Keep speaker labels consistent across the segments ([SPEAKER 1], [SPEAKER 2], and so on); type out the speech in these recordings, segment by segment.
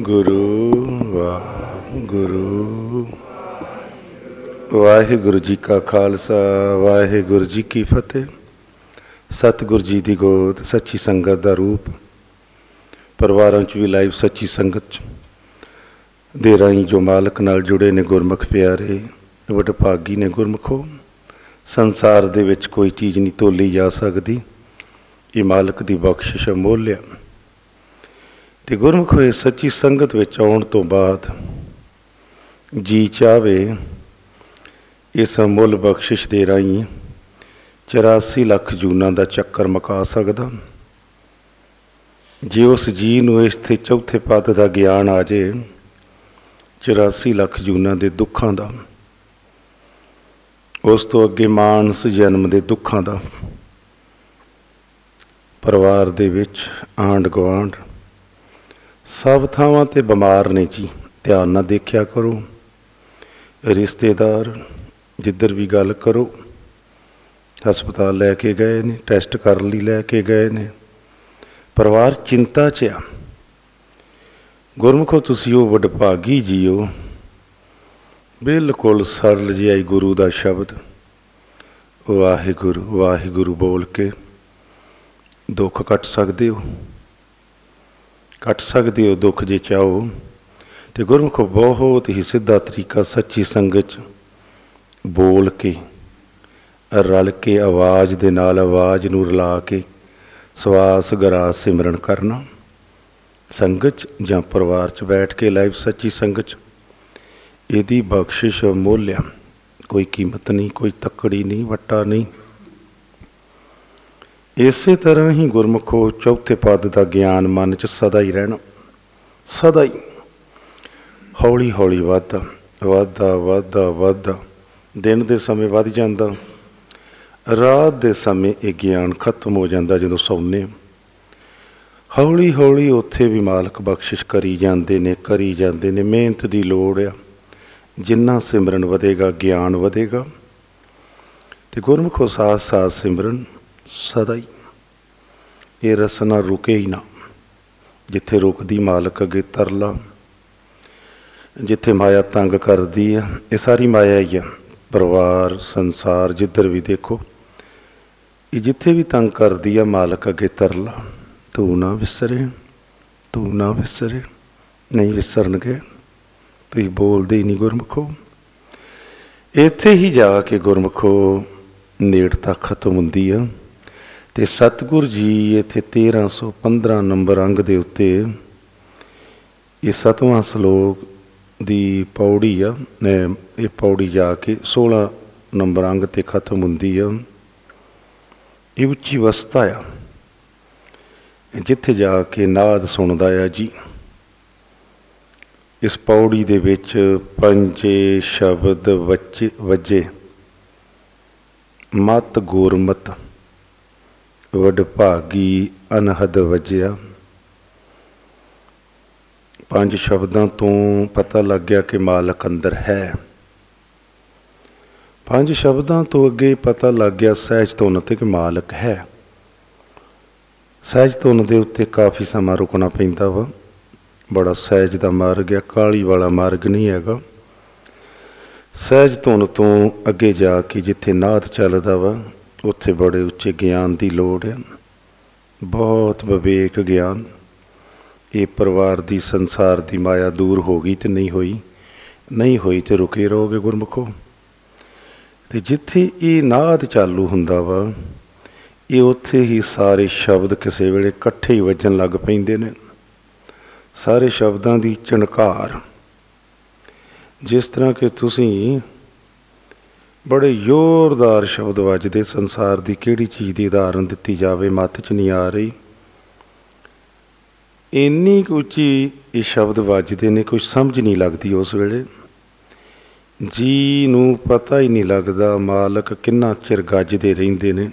[SPEAKER 1] ਗੁਰੂ ਵਾਹਿਗੁਰੂ। ਵਾਹਿਗੁਰੂ ਜੀ ਕਾ ਖਾਲਸਾ, ਵਾਹਿਗੁਰੂ ਜੀ ਕੀ ਫਤਿਹ। ਸਤਿਗੁਰੂ ਜੀ ਦੀ ਗੋਦ, ਸੱਚੀ ਸੰਗਤ ਦਾ ਰੂਪ। ਪਰਿਵਾਰਾਂ 'ਚ ਵੀ ਲਾਈਵ ਸੱਚੀ ਸੰਗਤ 'ਚ। ਦੇ ਰਾਹੀਂ ਜੋ ਮਾਲਕ ਨਾਲ ਜੁੜੇ ਨੇ ਗੁਰਮੁਖ ਪਿਆਰੇ, ਵਡਭਾਗੀ ਨੇ ਗੁਰਮੁਖੋ, ਸੰਸਾਰ ਦੇ ਵਿੱਚ ਕੋਈ ਚੀਜ਼ ਨਹੀਂ ਤੋਲੀ ਜਾ ਸਕਦੀ। ਇਹ ਮਾਲਕ ਦੀ ਬਖਸ਼ਿਸ਼ ਅਮੋਲਿਆ। ਤੇ ਗੁਰਮੁਖ ਹੋਏ ਸੱਚੀ ਸੰਗਤ ਵਿੱਚ ਆਉਣ ਤੋਂ ਬਾਅਦ ਜੀ ਚਾਵੇ ਇਸ ਅਮੁੱਲ ਬਖਸ਼ਿਸ਼ ਦੇ ਰਾਹੀਂ 84 ਲੱਖ ਜੂਨਾਂ ਦਾ ਚੱਕਰ ਮਕਾ ਸਕਦਾ। ਜੇ ਉਸ ਜੀ ਨੂੰ ਇਸ ਤੇ ਚੌਥੇ ਪਦ ਦਾ ਗਿਆਨ ਆ ਜੇ 84 ਲੱਖ ਜੂਨਾਂ ਦੇ ਦੁੱਖਾਂ ਦਾ, ਉਸ ਤੋਂ ਅੱਗੇ ਮਾਨਸ ਜਨਮ ਦੇ ਦੁੱਖਾਂ ਦਾ, ਪਰਿਵਾਰ ਦੇ ਵਿੱਚ ਆਂਡ ਗਵਾਂਡ ਸਭ ਥਾਵਾਂ ਤੇ ਬਿਮਾਰ ਨੇ ਜੀ, ਧਿਆਨ ਨਾਲ ਦੇਖਿਆ ਕਰੋ। ਰਿਸ਼ਤੇਦਾਰ, ਜਿੱਧਰ ਵੀ ਗੱਲ ਕਰੋ, ਹਸਪਤਾਲ ਲੈ ਕੇ ਗਏ ਨੇ, ਟੈਸਟ ਕਰਨ ਲਈ ਲੈ ਕੇ ਗਏ ਨੇ। ਪਰਿਵਾਰ ਚਿੰਤਾ 'ਚ ਆ। ਗੁਰਮੁਖੋ, ਤੁਸੀਂ ਉਹ ਵਡਭਾਗੀ ਜੀਓ। ਬਿਲਕੁਲ ਸਰਲ ਜਿਹਾ ਗੁਰੂ ਦਾ ਸ਼ਬਦ। ਵਾਹਿਗੁਰੂ ਵਾਹਿਗੁਰੂ ਬੋਲ ਕੇ ਦੁੱਖ ਕੱਟ ਸਕਦੇ ਹੋ। ਕੱਟ ਸਕਦੇ ਹੋ ਦੁੱਖ ਜੇ ਚਾਹੋ। ਤੇ ਗੁਰਮੁਖ ਬਹੁਤ ਹੀ ਸਿੱਧਾ ਤਰੀਕਾ ਸੱਚੀ ਸੰਗਤ 'ਚ ਬੋਲ ਕੇ, ਰਲ ਕੇ, ਆਵਾਜ਼ ਦੇ ਨਾਲ ਆਵਾਜ਼ ਨੂੰ ਰਲਾ ਕੇ, ਸਵਾਸ ਗਰਾ ਸਿਮਰਨ ਕਰਨਾ। ਸੰਗਤ ਜਾਂ ਪਰਿਵਾਰ 'ਚ ਬੈਠ ਕੇ ਲਾਈਵ ਸੱਚੀ ਸੰਗਤ ਇਹਦੀ ਬਖਸ਼ਿਸ਼ ਮੋਲਿਆ ਕੋਈ ਕੀਮਤ ਨਹੀਂ, ਕੋਈ ਤੱਕੜੀ ਨਹੀਂ, ਵੱਟਾ ਨਹੀਂ। ਇਸੇ ਤਰ੍ਹਾਂ ਹੀ ਗੁਰਮੁਖੋ ਚੌਥੇ ਪਦ ਦਾ ਗਿਆਨ ਮਨ 'ਚ ਸਦਾ ਹੀ ਰਹਿਣਾ, ਸਦਾ ਹੀ। ਹੌਲੀ ਹੌਲੀ ਵੱਧਦਾ ਵੱਧਦਾ ਵੱਧਦਾ ਵੱਧਦਾ, ਦਿਨ ਦੇ ਸਮੇਂ ਵੱਧ ਜਾਂਦਾ, ਰਾਤ ਦੇ ਸਮੇਂ ਇਹ ਗਿਆਨ ਖਤਮ ਹੋ ਜਾਂਦਾ ਜਦੋਂ ਸੌਂਦੇ ਹੌਲੀ ਹੌਲੀ ਉੱਥੇ ਵੀ ਮਾਲਕ ਬਖਸ਼ਿਸ਼ ਕਰੀ ਜਾਂਦੇ ਨੇ, ਕਰੀ ਜਾਂਦੇ ਨੇ, ਮਿਹਨਤ ਦੀ ਲੋੜ ਆ, ਜਿੰਨਾ ਸਿਮਰਨ ਵਧੇਗਾ, ਗਿਆਨ ਵਧੇਗਾ। ਤੇ ਗੁਰਮੁਖੋ ਸਾਥ ਸਾਥ ਸਿਮਰਨ ਸਦਾ ਹੀ। ਇਹ ਰਸਨਾ ਰੁਕੇ ਹੀ ਨਾ। ਜਿੱਥੇ ਰੁਕਦੀ ਮਾਲਕ ਅਗੇ ਤਰਲਾ। ਜਿੱਥੇ ਮਾਇਆ ਤੰਗ ਕਰਦੀ ਆ, ਇਹ ਸਾਰੀ ਮਾਇਆ ਹੀ ਆ। ਪਰਿਵਾਰ, ਸੰਸਾਰ, ਜਿੱਧਰ ਵੀ ਦੇਖੋ, ਇਹ ਜਿੱਥੇ ਵੀ ਤੰਗ ਕਰਦੀ ਆ, ਮਾਲਕ ਅਗੇ ਤਰਲਾ। ਤੂੰ ਨਾ ਵਿਸਰੇ, ਤੂੰ ਨਾ ਵਿਸਰੇ। ਨਹੀਂ ਵਿਸਰਨਗੇ। ਤੁਸੀਂ ਬੋਲਦੇ ਹੀ ਨਹੀਂ ਗੁਰਮੁਖੋ। ਇੱਥੇ ਹੀ ਜਾ ਕੇ ਗੁਰਮੁਖੋ ਨੇੜਤਾ ਖਤਮ ਹੁੰਦੀ ਆ। ਤੇ ਸਤਿਗੁਰ ਜੀ ਇੱਥੇ 1315 ਨੰਬਰ ਅੰਗ ਦੇ ਉੱਤੇ ਇਹ ਸਤਵਾਂ ਸ਼ਲੋਕ ਦੀ ਪੌੜੀ ਆ ਇਹ ਪੌੜੀ ਜਾ ਕੇ 16 ਨੰਬਰ ਅੰਗ ਤੇ ਖਤਮ ਹੁੰਦੀ ਆ। ਇਹ ਉੱਚੀ ਵਸਤਾ ਆ। ਜਿੱਥੇ ਜਾ ਕੇ ਨਾਦ ਸੁਣਦਾ ਆ ਜੀ। ਇਸ ਪੌੜੀ ਦੇ ਵਿੱਚ ਪੰਜੇ ਸ਼ਬਦ ਵੱਜੇ ਵੱਜੇ, ਮਤ ਗੁਰਮਤ। ਵਡਭਾਗੀ ਅਨਹਦ ਵਜਿਆ। ਪੰਜ ਸ਼ਬਦਾਂ ਤੋਂ ਪਤਾ ਲੱਗ ਗਿਆ ਕਿ ਮਾਲਕ ਅੰਦਰ ਹੈ। ਪੰਜ ਸ਼ਬਦਾਂ ਤੋਂ ਅੱਗੇ ਪਤਾ ਲੱਗ ਗਿਆ ਸਹਿਜ ਤੋਂ ਤੇ ਕਿ ਮਾਲਕ ਹੈ। ਸਹਿਜ ਤੋਂ ਦੇ ਉੱਤੇ ਕਾਫੀ ਸਮਾਂ ਰੁਕਣਾ ਪੈਂਦਾ ਵਾ। ਬੜਾ ਸਹਿਜ ਦਾ ਮਾਰਗ ਹੈ ਕਾਲੀ ਵਾਲਾ ਮਾਰਗ ਨਹੀਂ ਹੈਗਾ। ਸਹਿਜ ਤੋਂ ਤੋਂ ਅੱਗੇ ਜਾ ਕੇ ਜਿੱਥੇ ਨਾਦ ਚੱਲਦਾ ਵਾ ਉੱਥੇ ਬੜੇ ਉੱਚੇ ਗਿਆਨ ਦੀ ਲੋੜ ਹੈ। ਬਹੁਤ ਵਿਵੇਕ ਗਿਆਨ। ਇਹ ਪਰਿਵਾਰ ਦੀ, ਸੰਸਾਰ ਦੀ ਮਾਇਆ ਦੂਰ ਹੋ ਗਈ ਤੇ ਨਹੀਂ ਹੋਈ। ਨਹੀਂ ਹੋਈ ਤੇ ਰੁਕੇ ਰਹੋਗੇ ਗੁਰਮੁਖੋ। ਤੇ ਜਿੱਥੇ ਇਹ ਨਾਦ ਚਾਲੂ ਹੁੰਦਾ ਵਾ, ਇਹ ਉੱਥੇ ਹੀ ਸਾਰੇ ਸ਼ਬਦ ਕਿਸੇ ਵੇਲੇ ਇਕੱਠੇ ਹੀ ਵੱਜਣ ਲੱਗ ਪੈਂਦੇ ਨੇ। ਸਾਰੇ ਸ਼ਬਦਾਂ ਦੀ ਚਣਕਾਰ। ਜਿਸ ਤਰ੍ਹਾਂ ਕਿ ਤੁਸੀਂ ਬੜੇ ਜ਼ੋਰਦਾਰ ਸ਼ਬਦ ਵੱਜਦੇ ਸੰਸਾਰ ਦੀ ਕਿਹੜੀ ਚੀਜ਼ ਦੀ ਉਦਾਹਰਨ ਦਿੱਤੀ ਜਾਵੇ, ਮੱਤ 'ਚ ਨਹੀਂ ਆ ਰਹੀ। ਇੰਨੀ ਉੱਚੀ ਇਹ ਸ਼ਬਦ ਵੱਜਦੇ ਨੇ, ਕੋਈ ਸਮਝ ਨਹੀਂ ਲੱਗਦੀ ਉਸ ਵੇਲੇ। ਜੀ ਨੂੰ ਪਤਾ ਹੀ ਨਹੀਂ ਲੱਗਦਾ ਮਾਲਕ ਕਿੰਨਾ ਚਿਰ ਗੱਜਦੇ ਰਹਿੰਦੇ ਨੇ।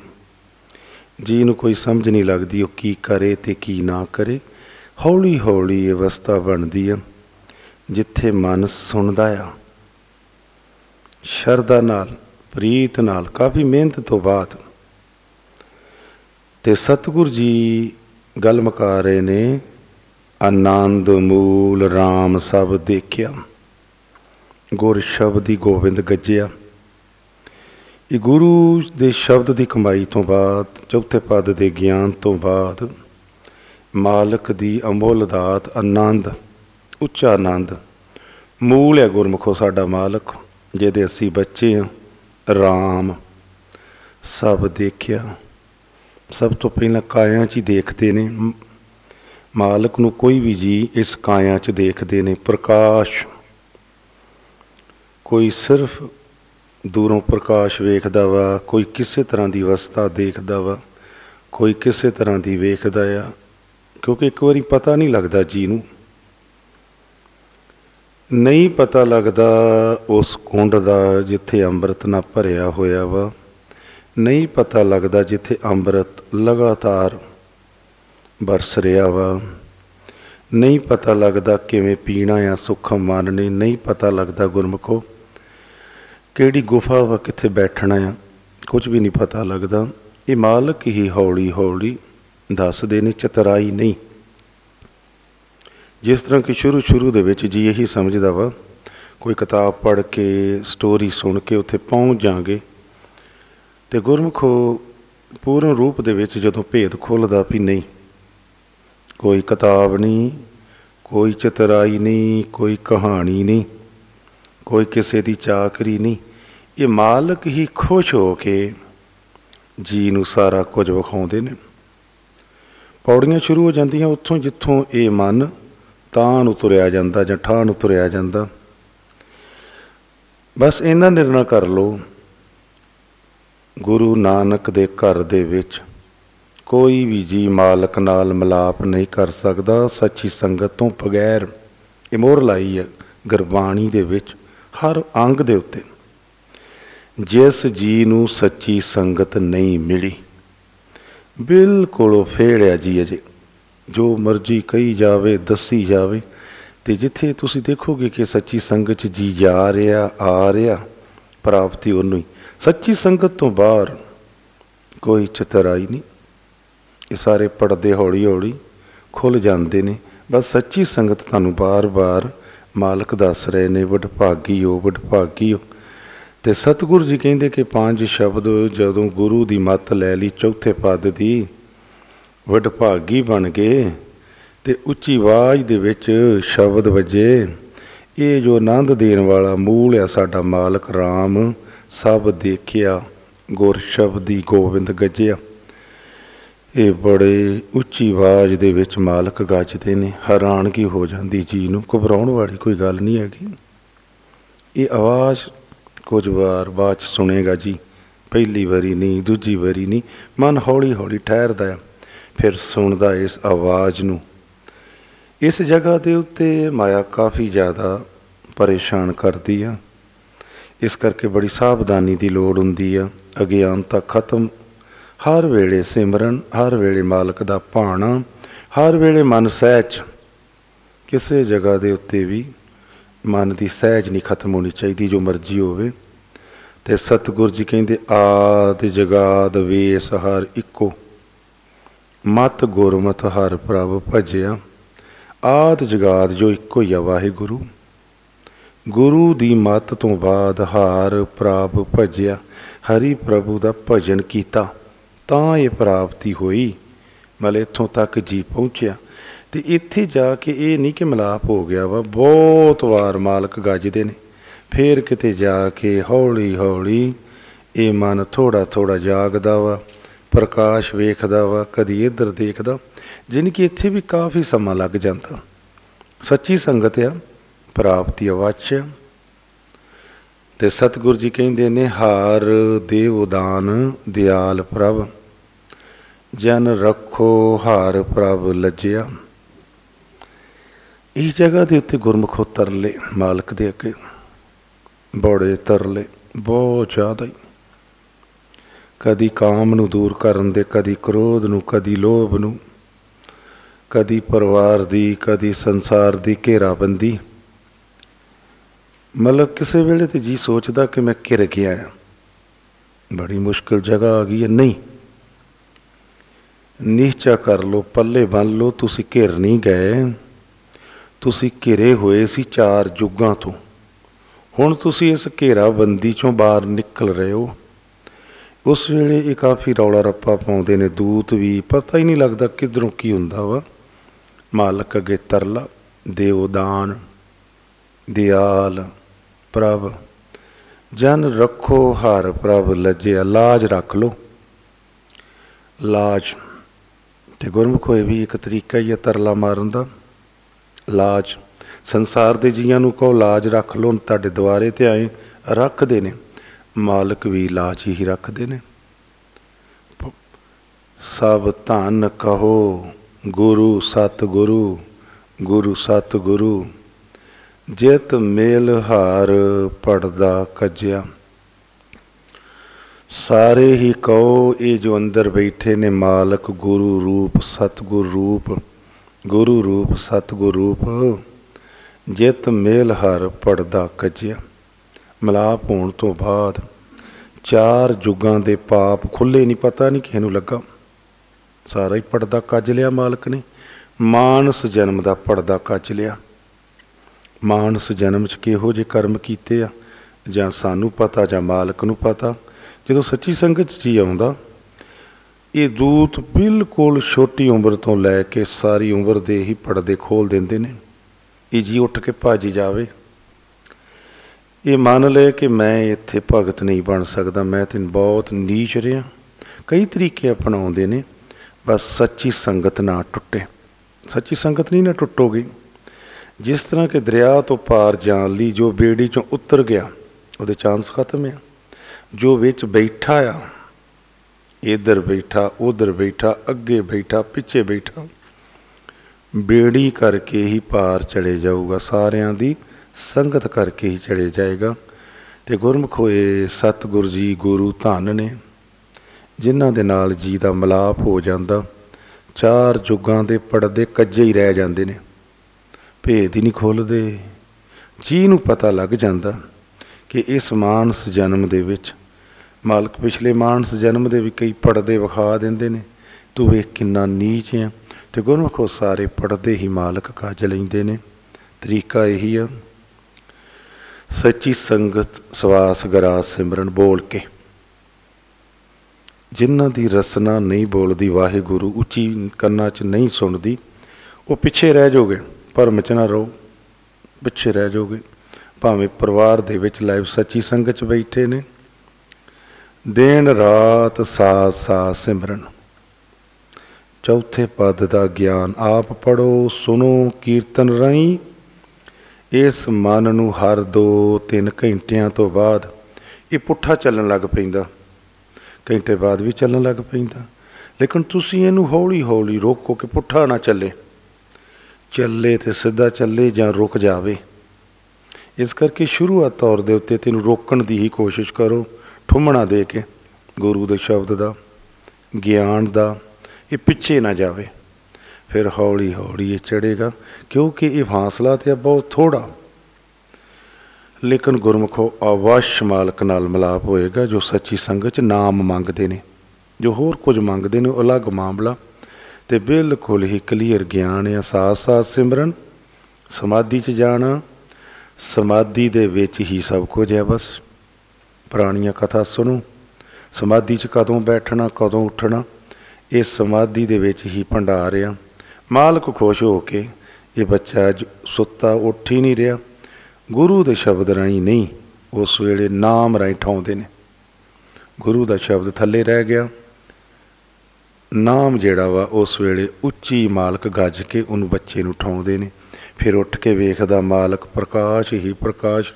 [SPEAKER 1] ਜੀ ਨੂੰ ਕੋਈ ਸਮਝ ਨਹੀਂ ਲੱਗਦੀ ਉਹ ਕੀ ਕਰੇ ਤੇ ਕੀ ਨਾ ਕਰੇ। ਹੌਲੀ ਹੌਲੀ ਅਵਸਥਾ ਬਣਦੀ ਆ, ਜਿੱਥੇ ਮਨ ਸੁਣਦਾ ਆ। ਸ਼ਰਧਾ ਨਾਲ, ਪ੍ਰੀਤ ਨਾਲ, ਕਾਫੀ ਮਿਹਨਤ ਤੋਂ ਬਾਅਦ। ਤੇ ਸਤਿਗੁਰ ਜੀ ਗੱਲ ਮੁਕਾ ਰਹੇ ਨੇ, ਆਨੰਦ ਮੂਲ RAM ਸਭ ਦੇਖਿਆ। ਗੁਰ ਸ਼ਬਦੀ ਗੋਬਿੰਦ ਗੱਜਿਆ। ਇਹ ਗੁਰੂ ਦੇ ਸ਼ਬਦ ਦੀ ਕਮਾਈ ਤੋਂ ਬਾਅਦ, ਚੌਥੇ ਪਦ ਦੇ ਗਿਆਨ ਤੋਂ ਬਾਅਦ, ਮਾਲਕ ਦੀ ਅਮੋਲ ਦਾਤ ਆਨੰਦ, ਉੱਚਾ ਆਨੰਦ। ਮੂਲ ਹੈ ਗੁਰਮੁਖੋ ਸਾਡਾ ਮਾਲਕ। ਜਿਹਦੇ ਅਸੀਂ ਬੱਚੇ ਹਾਂ RAM ਸਭ ਦੇਖਿਆ। ਸਭ ਤੋਂ ਪਹਿਲਾਂ ਕਾਇਆ 'ਚ ਹੀ ਦੇਖਦੇ ਨੇ। ਮਾਲਕ ਨੂੰ ਕੋਈ ਵੀ ਜੀ ਇਸ ਕਾਇਆ 'ਚ ਦੇਖਦੇ ਨੇ। ਪ੍ਰਕਾਸ਼, ਕੋਈ ਸਿਰਫ ਦੂਰੋਂ ਪ੍ਰਕਾਸ਼ ਵੇਖਦਾ ਵਾ, ਕੋਈ ਕਿਸੇ ਤਰ੍ਹਾਂ ਦੀ ਅਵਸਥਾ ਦੇਖਦਾ ਵਾ, ਕੋਈ ਕਿਸੇ ਤਰ੍ਹਾਂ ਦੀ ਵੇਖਦਾ ਆ। ਕਿਉਂਕਿ ਇੱਕ ਵਾਰੀ ਪਤਾ ਨਹੀਂ ਲੱਗਦਾ ਜੀ ਨੂੰ। ਨਹੀਂ ਪਤਾ ਲੱਗਦਾ ਉਸ ਕੁੰਡ ਦਾ ਜਿੱਥੇ ਅੰਮ੍ਰਿਤ ਨਾ ਭਰਿਆ ਹੋਇਆ ਵਾ। ਨਹੀਂ ਪਤਾ ਲੱਗਦਾ ਜਿੱਥੇ ਅੰਮ੍ਰਿਤ ਲਗਾਤਾਰ ਬਰਸ ਰਿਹਾ ਵਾ। ਨਹੀਂ ਪਤਾ ਲੱਗਦਾ ਕਿਵੇਂ ਪੀਣਾ ਆ ਸੁੱਖ ਮਨ ਨੇ ਨਹੀਂ ਪਤਾ ਲੱਗਦਾ ਗੁਰਮਖੋ ਕਿਹੜੀ ਗੁਫਾ ਵਾ, ਕਿੱਥੇ ਬੈਠਣਾ ਆ। ਕੁਝ ਵੀ ਨਹੀਂ ਪਤਾ ਲੱਗਦਾ। ਇਹ ਮਾਲਕ ਹੀ ਹੌਲੀ ਹੌਲੀ ਦੱਸਦੇ ਨੇ, ਚਤਰਾਈ ਨਹੀਂ। ਜਿਸ ਤਰ੍ਹਾਂ ਕਿ ਸ਼ੁਰੂ ਸ਼ੁਰੂ ਦੇ ਵਿੱਚ ਜੀ ਇਹੀ ਸਮਝਦਾ ਵਾ, ਕੋਈ ਕਿਤਾਬ ਪੜ੍ਹ ਕੇ ਸਟੋਰੀ ਸੁਣ ਕੇ ਉੱਥੇ ਪਹੁੰਚ ਜਾਾਂਗੇ। ਤੇ ਗੁਰਮਖੋ ਪੂਰਨ ਰੂਪ ਦੇ ਵਿੱਚ ਜਦੋਂ ਭੇਦ ਖੁੱਲਦਾ ਵੀ ਨਹੀਂ, ਕੋਈ ਕਿਤਾਬ ਨਹੀਂ, ਕੋਈ ਚਤਰਾਈ ਨਹੀਂ, ਕੋਈ ਕਹਾਣੀ ਨਹੀਂ, ਕੋਈ ਕਿਸੇ ਦੀ ਚਾਕਰੀ ਨਹੀਂ, ਇਹ ਮਾਲਕ ਹੀ ਖੁਸ਼ ਹੋ ਕੇ ਜੀ ਨੂੰ ਸਾਰਾ ਕੁਝ ਵਿਖਾਉਂਦੇ ਨੇ। ਪੌੜੀਆਂ ਸ਼ੁਰੂ ਹੋ ਜਾਂਦੀਆਂ ਉੱਥੋਂ ਜਿੱਥੋਂ ਇਹ ਮਨ ਤਾਂ ਨੂੰ ਤੁਰਿਆ ਜਾਂਦਾ ਜਾਂ ਠਾਹ ਨੂੰ ਤੁਰਿਆ ਜਾਂਦਾ। ਬਸ ਇਹਨਾਂ ਨਿਰਣਾ ਕਰ ਲਓ। ਗੁਰੂ ਨਾਨਕ ਦੇ ਘਰ ਦੇ ਵਿੱਚ ਕੋਈ ਵੀ ਜੀ ਮਾਲਕ ਨਾਲ ਮਿਲਾਪ ਨਹੀਂ ਕਰ ਸਕਦਾ। ਸੱਚੀ ਸੰਗਤ ਤੋਂ ਬਗੈਰ ਇਹ ਮੋਹਰ ਲਾਈ ਹੈ ਗੁਰਬਾਣੀ ਦੇ ਵਿੱਚ ਹਰ ਅੰਗ ਦੇ ਉੱਤੇ। ਜਿਸ ਜੀ ਨੂੰ ਸੱਚੀ ਸੰਗਤ ਨਹੀਂ ਮਿਲੀ, ਬਿਲਕੁਲ ਫੇੜਿਆ ਜੀ ਅਜੇ। ਜੋ ਮਰਜ਼ੀ ਕਹੀ ਜਾਵੇ, ਦੱਸੀ ਜਾਵੇ। ਤੇ ਜਿੱਥੇ ਤੁਸੀਂ ਦੇਖੋਗੇ ਕਿ ਸੱਚੀ ਸੰਗਤ 'ਚ ਜੀ ਜਾ ਰਿਹਾ, ਆ ਰਿਹਾ, ਪ੍ਰਾਪਤੀ ਉਹਨੂੰ ਹੀ। ਸੱਚੀ ਸੰਗਤ ਤੋਂ ਬਾਹਰ ਕੋਈ ਚਤਰਾਈ ਨਹੀਂ। ਇਹ ਸਾਰੇ ਪਰਦੇ ਹੌਲੀ ਹੌਲੀ ਖੁੱਲ ਜਾਂਦੇ ਨੇ। ਬਸ ਸੱਚੀ ਸੰਗਤ ਤੁਹਾਨੂੰ ਬਾਰ-ਬਾਰ ਮਾਲਕ ਦੱਸ ਰਹੇ ਨੇ, ਵਡਭਾਗੀ ਹੋ ਵਡਭਾਗੀ ਹੋ। ਤੇ ਸਤਿਗੁਰੂ ਜੀ ਕਹਿੰਦੇ ਕਿ ਪੰਜ ਸ਼ਬਦ ਜਦੋਂ ਗੁਰੂ ਦੀ ਮੱਤ ਲੈ ਲਈ, ਚੌਥੇ ਪਦ ਦੀ ਵਡਭਾਗੀ ਬਣ ਗਏ ਤੇ ਉੱਚੀ ਆਵਾਜ਼ ਦੇ ਵਿੱਚ ਸ਼ਬਦ ਵੱਜੇ, ਇਹ ਜੋ ਆਨੰਦ ਦੇਣ ਵਾਲਾ ਮੂਲ ਆ ਸਾਡਾ ਮਾਲਕ RAM ਸਭ ਦੇਖਿਆ, ਗੁਰ ਸ਼ਬਦੀ ਗੋਬਿੰਦ ਗੱਜਿਆ। ਇਹ ਬੜੇ ਉੱਚੀ ਆਵਾਜ਼ ਦੇ ਵਿੱਚ ਮਾਲਕ ਗੱਜਦੇ ਨੇ, ਹੈਰਾਨਗੀ ਹੋ ਜਾਂਦੀ ਜੀ ਨੂੰ, ਘਬਰਾਉਣ ਵਾਲੀ ਕੋਈ ਗੱਲ ਨਹੀਂ ਹੈਗੀ। ਇਹ ਆਵਾਜ਼ ਕੁਝ ਵਾਰ ਬਾਅਦ ਸੁਣੇਗਾ ਜੀ, ਪਹਿਲੀ ਵਾਰੀ ਨਹੀਂ, ਦੂਜੀ ਵਾਰੀ ਨਹੀਂ, ਮਨ ਹੌਲੀ ਹੌਲੀ ਠਹਿਰਦਾ ਹੈ ਫਿਰ ਸੁਣਦਾ ਇਸ ਆਵਾਜ਼ ਨੂੰ। ਇਸ ਜਗ੍ਹਾ ਦੇ ਉੱਤੇ ਮਾਇਆ ਕਾਫੀ ਜ਼ਿਆਦਾ ਪਰੇਸ਼ਾਨ ਕਰਦੀ ਆ। ਇਸ ਕਰਕੇ ਬੜੀ ਸਾਵਧਾਨੀ ਦੀ ਲੋੜ ਹੁੰਦੀ ਆ। ਅਗਿਆਨਤਾ ਖਤਮ। ਹਰ ਵੇਲੇ ਸਿਮਰਨ, ਹਰ ਵੇਲੇ ਮਾਲਕ ਦਾ ਭਾਣਾ, ਹਰ ਵੇਲੇ ਮਨ ਸਹਿਜ। ਕਿਸੇ ਜਗ੍ਹਾ ਦੇ ਉੱਤੇ ਵੀ ਮਨ ਦੀ ਸਹਿਜ ਨਹੀਂ ਖਤਮ ਹੋਣੀ ਚਾਹੀਦੀ, ਜੋ ਮਰਜ਼ੀ ਹੋਵੇ। ਤੇ ਸਤਿਗੁਰ ਜੀ ਕਹਿੰਦੇ, ਆਦ ਜਗਾਦ ਵੇਸ ਹਰ ਇੱਕੋ। ਮਤ ਗੁਰਮਤ ਹਰ ਪ੍ਰਭ ਭਜਿਆ, ਆਦ ਜਗਾਦ ਜੋ ਇੱਕੋ ਹੀ ਆ ਵਾਹਿਗੁਰੂ। ਗੁਰੂ ਦੀ ਮੱਤ ਤੋਂ ਬਾਅਦ ਹਾਰ ਪ੍ਰਭ ਭਜਿਆ, ਹਰੀ ਪ੍ਰਭੂ ਦਾ ਭਜਨ ਕੀਤਾ, ਤਾਂ ਇਹ ਪ੍ਰਾਪਤੀ ਹੋਈ। ਮਤਲਬ ਇੱਥੋਂ ਤੱਕ ਜੀ ਪਹੁੰਚਿਆ। ਤੇ ਇੱਥੇ ਜਾ ਕੇ ਇਹ ਨਹੀਂ ਕਿ ਮਲਾਪ ਹੋ ਗਿਆ ਵਾ, ਬਹੁਤ ਵਾਰ ਮਾਲਕ ਗੱਜਦੇ ਨੇ। ਫੇਰ ਕਿਤੇ ਜਾ ਕੇ ਹੌਲੀ ਹੌਲੀ ਇਹ ਮਨ ਥੋੜਾ ਥੋੜਾ ਜਾਗਦਾ ਵਾ। ਪ੍ਰਕਾਸ਼ ਵੇਖਦਾ ਵਾ, ਕਦੀ ਇੱਧਰ ਦੇਖਦਾ ਜਿਨ ਕਿ ਇੱਥੇ ਵੀ ਕਾਫੀ ਸਮਾਂ ਲੱਗ ਜਾਂਦਾ। ਸੱਚੀ ਸੰਗਤ ਆ, ਪ੍ਰਾਪਤੀ ਅਵਾਚ ਤੇ ਸਤਿਗੁਰ ਜੀ ਕਹਿੰਦੇ ਨੇ, ਹਾਰ ਦੇ ਉਦਾਨ ਦਿਆਲ ਪ੍ਰਭ। ਜਨ ਰੱਖੋ ਹਾਰ ਪ੍ਰਭ ਲੱਜਿਆ। ਇਸ ਜਗ੍ਹਾ ਦੇ ਉੱਤੇ ਗੁਰਮੁਖ ਤਰਲੇ, ਮਾਲਕ ਦੇ ਅੱਗੇ। ਬੜੇ ਤਰਲੇ, ਬਹੁਤ ਜ਼ਿਆਦਾ ਹੀ। ਕਦੀ ਕਾਮ ਨੂੰ ਦੂਰ ਕਰਨ ਦੇ, ਕਦੀ ਕ੍ਰੋਧ ਨੂੰ, ਕਦੀ ਲੋਭ ਨੂੰ, ਕਦੀ ਪਰਿਵਾਰ ਦੀ, ਕਦੀ ਸੰਸਾਰ ਦੀ ਘੇਰਾਬੰਦੀ। ਮਤਲਬ ਕਿਸੇ ਵੇਲੇ ਤੇ ਜੀ ਸੋਚਦਾ ਕਿ ਮੈਂ ਘਿਰ ਗਿਆ ਆ ਬੜੀ ਮੁਸ਼ਕਲ ਜਗ੍ਹਾ ਆ ਗਈ ਹੈ। ਨਹੀਂ। ਨਿਸ਼ਚਾ ਕਰ ਲੋ ਪੱਲੇ ਬੰਨ ਲੋ ਤੁਸੀਂ ਘਿਰ ਨਹੀਂ ਗਏ। ਤੁਸੀਂ ਘਿਰੇ ਹੋਏ ਸੀ ਚਾਰ ਜੁਗਾਂ ਤੋਂ। ਹੁਣ ਤੁਸੀਂ ਇਸ ਘੇਰਾਬੰਦੀ ਚੋਂ ਬਾਹਰ ਨਿਕਲ ਰਹੇ ਹੋ। ਉਸ ਵੇਲੇ ਇਹ ਕਾਫੀ ਰੌਲਾ ਰੱਪਾ ਪਾਉਂਦੇ ਨੇ, ਦੂਤ ਵੀ, ਪਤਾ ਹੀ ਨਹੀਂ ਲੱਗਦਾ ਕਿਧਰੋਂ ਕੀ ਹੁੰਦਾ ਵਾ। ਮਾਲਕ ਅਗੇ ਤਰਲਾ ਦੇਵਦਾਨ ਦਿਆਲ ਪ੍ਰਭ, ਜਨ ਰੱਖੋ ਹਰ ਪ੍ਰਭ, ਲਜੇ ਲਾਜ ਰੱਖ ਲੋ। ਲਾਜ ਤੇ ਗੁਰਮੁਖ ਹੋਏ ਵੀ ਇੱਕ ਤਰੀਕਾ ਹੀ ਹੈ ਤਰਲਾ ਮਾਰਨ ਦਾ। ਲਾਜ, ਸੰਸਾਰ ਦੇ ਜੀਆਂ ਨੂੰ ਕਹੋ, ਲਾਜ ਰੱਖ ਲੋ ਤੁਹਾਡੇ ਦੁਆਰੇ ਤੇ ਆਏ, ਰੱਖਦੇ ਨੇ। ਮਾਲਕ ਵੀ ਲਾਜ ਹੀ ਰੱਖਦੇ ਨੇ। ਸਭ ਧਨ ਕਹੋ, ਗੁਰੂ ਸਤ ਗੁਰੂ ਗੁਰੂ ਸਤ ਗੁਰੂ ਜਿਤ ਮੇਲ ਹਾਰ ਪੜਦਾ ਕੱਜਿਆ। ਸਾਰੇ ਹੀ ਕਹੋ, ਇਹ ਜੋ ਅੰਦਰ ਬੈਠੇ ਨੇ ਮਾਲਕ, ਗੁਰੂ ਰੂਪ, ਸਤਗੁਰ ਰੂਪ, ਗੁਰੂ ਰੂਪ, ਸਤਗੁਰ ਰੂਪ, ਜਿਤ ਮੇਲ ਹਰ ਪੜਦਾ ਕੱਜਿਆ। ਮਲਾਪ ਹੋਣ ਤੋਂ ਬਾਅਦ ਚਾਰ ਜੁਗਾਂ ਦੇ ਪਾਪ ਖੁੱਲੇ ਨਹੀਂ, ਪਤਾ ਨਹੀਂ ਕਿਸ ਨੂੰ ਲੱਗਾ। ਸਾਰਾ ਹੀ ਪੜਦਾ ਕੱਜ ਲਿਆ ਮਾਲਕ ਨੇ। ਮਾਨਸ ਜਨਮ ਦਾ ਪੜਦਾ ਕੱਜ ਲਿਆ। ਮਾਨਸ ਜਨਮ ਚ ਕਿਹੋ ਜੇ ਕਰਮ ਕੀਤੇ ਆ? ਜਾਂ ਸਾਨੂੰ ਪਤਾ, ਜਾਂ ਮਾਲਕ ਨੂੰ ਪਤਾ? ਜਦੋਂ ਸੱਚੀ ਸੰਗਤ ਚ ਹੀ ਆਉਂਦਾ, ਇਹ ਦੂਤ ਬਿਲਕੁਲ ਛੋਟੀ ਉਮਰ ਤੋਂ ਲੈ ਕੇ ਸਾਰੀ ਉਮਰ ਦੇ ਹੀ ਪਰਦੇ ਖੋਲ ਦਿੰਦੇ ਨੇ। ਇਹ ਜੀ ਉੱਠ ਕੇ ਭੱਜ ਜਾਵੇ। ਇਹ ਮੰਨ ਲੈ ਕਿ ਮੈਂ ਇੱਥੇ ਭਗਤ ਨਹੀਂ ਬਣ ਸਕਦਾ, ਮੈਂ ਤੇ ਬਹੁਤ ਨੀਚ ਰਿਹਾ। ਕਈ ਤਰੀਕੇ ਅਪਣਾਉਂਦੇ ਨੇ, ਬਸ ਸੱਚੀ ਸੰਗਤ ਨਾ ਟੁੱਟੇ। ਸੱਚੀ ਸੰਗਤ ਨਹੀਂ ਨਾ ਟੁੱਟੋਗੀ। ਜਿਸ ਤਰ੍ਹਾਂ ਕਿ ਦਰਿਆ ਤੋਂ ਪਾਰ ਜਾਣ ਲਈ ਜੋ ਬੇੜੀ ਚੋਂ ਉਤਰ ਗਿਆ, ਉਹਦੇ ਚਾਂਸ ਖਤਮ ਆ। ਜੋ ਵਿੱਚ ਬੈਠਾ ਆ, ਇਧਰ ਬੈਠਾ, ਉਧਰ ਬੈਠਾ, ਅੱਗੇ ਬੈਠਾ, ਪਿੱਛੇ ਬੈਠਾ, ਬੇੜੀ ਕਰਕੇ ਹੀ ਪਾਰ ਚਲੇ ਜਾਊਗਾ ਸਾਰਿਆਂ ਦੀ ਸੰਗਤ ਕਰਕੇ ਹੀ ਚਲੇ ਜਾਏਗਾ। ਤੇ ਗੁਰਮੁਖ ਹੋਏ ਸਤਿਗੁਰ ਜੀ ਗੁਰੂ ਧੰਨ ਨੇ, ਜਿਨ੍ਹਾਂ ਦੇ ਨਾਲ ਜੀ ਦਾ ਮਲਾਪ ਹੋ ਜਾਂਦਾ, ਚਾਰ ਜੁਗਾਂ ਦੇ ਪੜਦੇ ਕੱਜੇ ਹੀ ਰਹਿ ਜਾਂਦੇ ਨੇ। ਭੇਦ ਹੀ ਨਹੀਂ ਖੋਲਦੇ ਜੀ ਨੂੰ ਪਤਾ ਲੱਗ ਜਾਂਦਾ ਕਿ ਇਸ ਮਾਨਸ ਜਨਮ ਦੇ ਵਿੱਚ, ਮਾਲਕ ਪਿਛਲੇ ਮਾਨਸ ਜਨਮ ਦੇ ਵੀ ਕਈ ਪੜਦੇ ਵਿਖਾ ਦਿੰਦੇ ਨੇ। ਤੂੰ ਵੇਖ ਕਿੰਨਾ ਨੀਚ ਆ। ਤੇ ਗੁਰਮੁਖੋ, ਸਾਰੇ ਪੜਦੇ ਹੀ ਮਾਲਕ ਕਾਜ ਲੈਂਦੇ ਨੇ। ਤਰੀਕਾ ਇਹੀ ਆ ਸੱਚੀ ਸੰਗਤ ਸਵਾਸ ਗਰਾ ਸਿਮਰਨ ਬੋਲ ਕੇ। ਜਿਨ੍ਹਾਂ ਦੀ ਰਸਨਾ ਨਹੀਂ ਬੋਲਦੀ, ਵਾਹਿਗੁਰੂ ਉੱਚੀ ਕੰਨਾਂ 'ਚ ਨਹੀਂ ਸੁਣਦੀ, ਉਹ ਪਿੱਛੇ ਰਹਿ ਜਾਓਗੇ ਭਰਮ 'ਚ ਨਾ ਰਹੋ, ਪਿੱਛੇ ਰਹਿ ਜਾਓਗੇ ਭਾਵੇਂ ਪਰਿਵਾਰ ਦੇ ਵਿੱਚ ਲਾਈਵ ਸੱਚੀ ਸੰਗਤ 'ਚ ਬੈਠੇ ਨੇ। ਦਿਨ ਰਾਤ ਸਾਥ ਸਾਥ ਸਿਮਰਨ। ਚੌਥੇ ਪਦ ਦਾ ਗਿਆਨ ਆਪ ਪੜੋ ਸੁਣੋ, ਕੀਰਤਨ ਰਹੀਂ ਇਸ ਮਨ ਨੂੰ ਹਰ 2-3 ਘੰਟਿਆਂ ਤੋਂ ਬਾਅਦ ਇਹ ਪੁੱਠਾ ਚੱਲਣ ਲੱਗ ਪੈਂਦਾ। ਘੰਟੇ ਬਾਅਦ ਵੀ ਚੱਲਣ ਲੱਗ ਪੈਂਦਾ। ਲੇਕਿਨ ਤੁਸੀਂ ਇਹਨੂੰ ਹੌਲੀ ਹੌਲੀ ਰੋਕੋ ਕਿ ਪੁੱਠਾ ਨਾ ਚੱਲੇ। ਚੱਲੇ ਤੇ ਸਿੱਧਾ ਚੱਲੇ ਜਾਂ ਰੁਕ ਜਾਵੇ। ਇਸ ਕਰਕੇ ਸ਼ੁਰੂਆਤ ਤੌਰ ਦੇ ਉੱਤੇ ਤੈਨੂੰ ਰੋਕਣ ਦੀ ਹੀ ਕੋਸ਼ਿਸ਼ ਕਰੋ, ਠੁੰਮਣਾ ਦੇ ਕੇ, ਗੁਰੂ ਦੇ ਸ਼ਬਦ ਦਾ, ਗਿਆਨ ਦਾ, ਇਹ ਪਿੱਛੇ ਨਾ ਜਾਵੇ। ਫਿਰ ਹੌਲੀ ਹੌਲੀ ਇਹ ਚੜੇਗਾ ਕਿਉਂਕਿ ਇਹ ਫਾਸਲਾ ਤੇ ਬਹੁਤ ਥੋੜਾ ਲੇਕਿਨ ਗੁਰਮਖੋ ਅਵਸ਼ ਮਾਲਕ ਨਾਲ ਮਲਾਪ ਹੋਏਗਾ, ਜੋ ਸੱਚੀ ਸੰਗਤ ਚ ਨਾਮ ਮੰਗਦੇ ਨੇ। ਜੋ ਹੋਰ ਕੁਝ ਮੰਗਦੇ ਨੇ ਉਹ ਅਲੱਗ ਮਾਮਲਾ। ਤੇ ਬਿਲਕੁਲ ਹੀ ਕਲੀਅਰ ਗਿਆਨ ਹੈ ਸਾਥ ਸਾਥ ਸਿਮਰਨ, ਸਮਾਧੀ ਚ ਜਾਣਾ, ਸਮਾਧੀ ਦੇ ਵਿੱਚ ਹੀ ਸਭ ਕੁਝ ਹੈ ਬਸ। ਪੁਰਾਣੀਆਂ ਕਥਾ ਸੁਣੋ, ਸਮਾਧੀ ਚ ਕਦੋਂ ਬੈਠਣਾ, ਕਦੋਂ ਉੱਠਣਾ, ਇਹ ਸਮਾਧੀ ਦੇ ਵਿੱਚ ਹੀ ਭੰਡਾਰ ਆ। ਮਾਲਕ ਖੁਸ਼ ਹੋ ਕੇ ਇਹ ਬੱਚਾ ਸੁੱਤਾ ਉੱਠ ਹੀ ਨਹੀਂ ਰਿਹਾ। ਗੁਰੂ ਦੇ ਸ਼ਬਦ ਰਾਹੀਂ ਨਹੀਂ, ਉਸ ਵੇਲੇ ਨਾਮ ਰਾਹੀਂ ਠਾਉਂਦੇ ਨੇ। ਗੁਰੂ ਦਾ ਸ਼ਬਦ ਥੱਲੇ ਰਹਿ ਗਿਆ। ਨਾਮ ਜਿਹੜਾ ਵਾ, ਉਸ ਵੇਲੇ ਉੱਚੀ ਮਾਲਕ ਗੱਜ ਕੇ ਉਹਨੂੰ ਬੱਚੇ ਨੂੰ ਠਾਉਂਦੇ ਨੇ। ਫਿਰ ਉੱਠ ਕੇ ਵੇਖਦਾ ਮਾਲਕ ਪ੍ਰਕਾਸ਼ ਹੀ ਪ੍ਰਕਾਸ਼।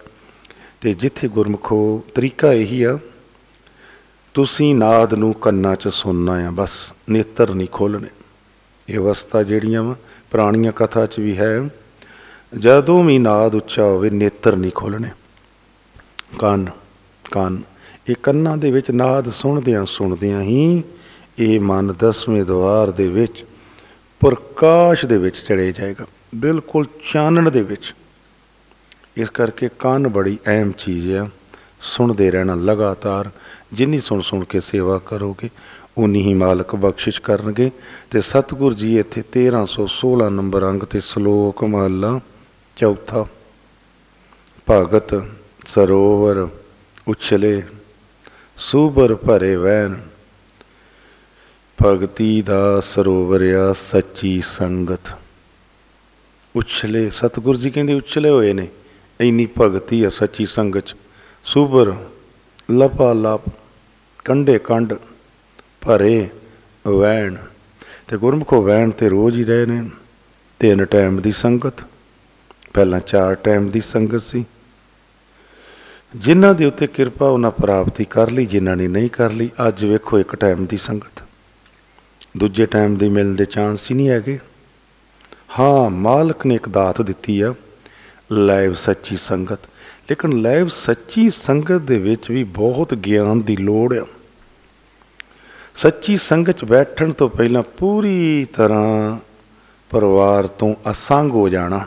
[SPEAKER 1] ਤੇ ਜਿੱਥੇ ਗੁਰਮਖੋ, ਤਰੀਕਾ ਇਹੀ ਆ, ਤੁਸੀਂ ਨਾਦ ਨੂੰ ਕੰਨਾਂ 'ਚ ਸੁਣਨਾ ਆ, ਬਸ ਨੇਤਰ ਨਹੀਂ ਖੋਲਣੇ ਇਹ ਅਵਸਥਾ ਜਿਹੜੀਆਂ ਵਾ, ਪੁਰਾਣੀਆਂ ਕਥਾ 'ਚ ਵੀ ਹੈ। ਜਦੋਂ ਵੀ ਨਾਦ ਉੱਚਾ ਹੋਵੇ, ਨੇਤਰ ਨਹੀਂ ਖੋਲਣੇ ਕੰਨ ਕੰਨ, ਇਹ ਕੰਨਾਂ ਦੇ ਵਿੱਚ ਨਾਦ ਸੁਣਦਿਆਂ ਸੁਣਦਿਆਂ ਹੀ ਇਹ ਮਨ ਦਸਵੇਂ ਦਵਾਰ ਦੇ ਵਿੱਚ ਪ੍ਰਕਾਸ਼ ਦੇ ਵਿੱਚ ਚੜੇ ਜਾਏਗਾ। ਬਿਲਕੁਲ ਚਾਨਣ ਦੇ ਵਿੱਚ। ਇਸ ਕਰਕੇ ਕੰਨ ਬੜੀ ਅਹਿਮ ਚੀਜ਼ ਹੈ ਸੁਣਦੇ ਰਹਿਣਾ ਲਗਾਤਾਰ। ਜਿੰਨੀ ਸੁਣ ਸੁਣ ਕੇ ਸੇਵਾ ਕਰੋਗੇ ਉਨੀ ਹੀ ਮਾਲਕ ਬਖਸ਼ਿਸ਼ ਕਰਨਗੇ ਤੇ ਸਤਿਗੁਰ ਜੀ ਇੱਥੇ 1316 ਨੰਬਰ ਅੰਗ ਤੇ ਸ਼ਲੋਕ ਮਹਲਾ ਚੌਥਾ। ਭਗਤ ਸਰੋਵਰ ਉਛਲੇ, ਸੂਬਰ ਭਰੇ ਵੈਨ ਭਗਤੀ ਦਾ ਸਰੋਵਰ ਆ ਸੱਚੀ ਸੰਗਤ। ਉਛਲੇ, ਸਤਿਗੁਰ ਜੀ ਕਹਿੰਦੇ ਉਛਲੇ ਹੋਏ ਨੇ, ਇੰਨੀ ਭਗਤੀ ਆ ਸੱਚੀ ਸੰਗਤ ਚ। ਸੂਬਰ ਲਪਾ ਲਪ ਕੰਡੇ ਕੰਡ ਭਰੇ ਵੈਣ। ਤੇ ਗੁਰਮੁਖੋ ਵੈਣ ਤੇ ਰੋਜ਼ ਹੀ ਰਹੇ ਨੇ। ਤਿੰਨ ਟਾਈਮ ਦੀ ਸੰਗਤ, ਪਹਿਲਾਂ ਚਾਰ ਟਾਈਮ ਦੀ ਸੰਗਤ ਸੀ। ਜਿਨ੍ਹਾਂ ਦੇ ਉੱਤੇ ਕਿਰਪਾ ਉਹਨਾਂ ਪ੍ਰਾਪਤੀ ਕਰ ਲਈ, ਜਿਨ੍ਹਾਂ ਨੇ ਨਹੀਂ ਕਰ ਲਈ, ਅੱਜ ਵੇਖੋ ਇੱਕ ਟਾਈਮ ਦੀ ਸੰਗਤ। ਦੂਜੇ ਟਾਈਮ ਦੇ ਮਿਲਣ ਦੇ ਚਾਂਸ ਹੀ ਨਹੀਂ ਹੈਗੇ। ਹਾਂ, ਮਾਲਕ ਨੇ ਇੱਕ ਦਾਤ ਦਿੱਤੀ ਆ ਲਾਈਵ ਸੱਚੀ ਸੰਗਤ। ਲੇਕਿਨ ਲਾਈਵ ਸੱਚੀ ਸੰਗਤ ਦੇ ਵਿੱਚ ਵੀ ਬਹੁਤ ਗਿਆਨ ਦੀ ਲੋੜ ਆ। ਸੱਚੀ ਸੰਗਤ 'ਚ ਬੈਠਣ ਤੋਂ ਪਹਿਲਾਂ ਪੂਰੀ ਤਰ੍ਹਾਂ ਪਰਿਵਾਰ ਤੋਂ ਅਸੰਗ ਹੋ ਜਾਣਾ,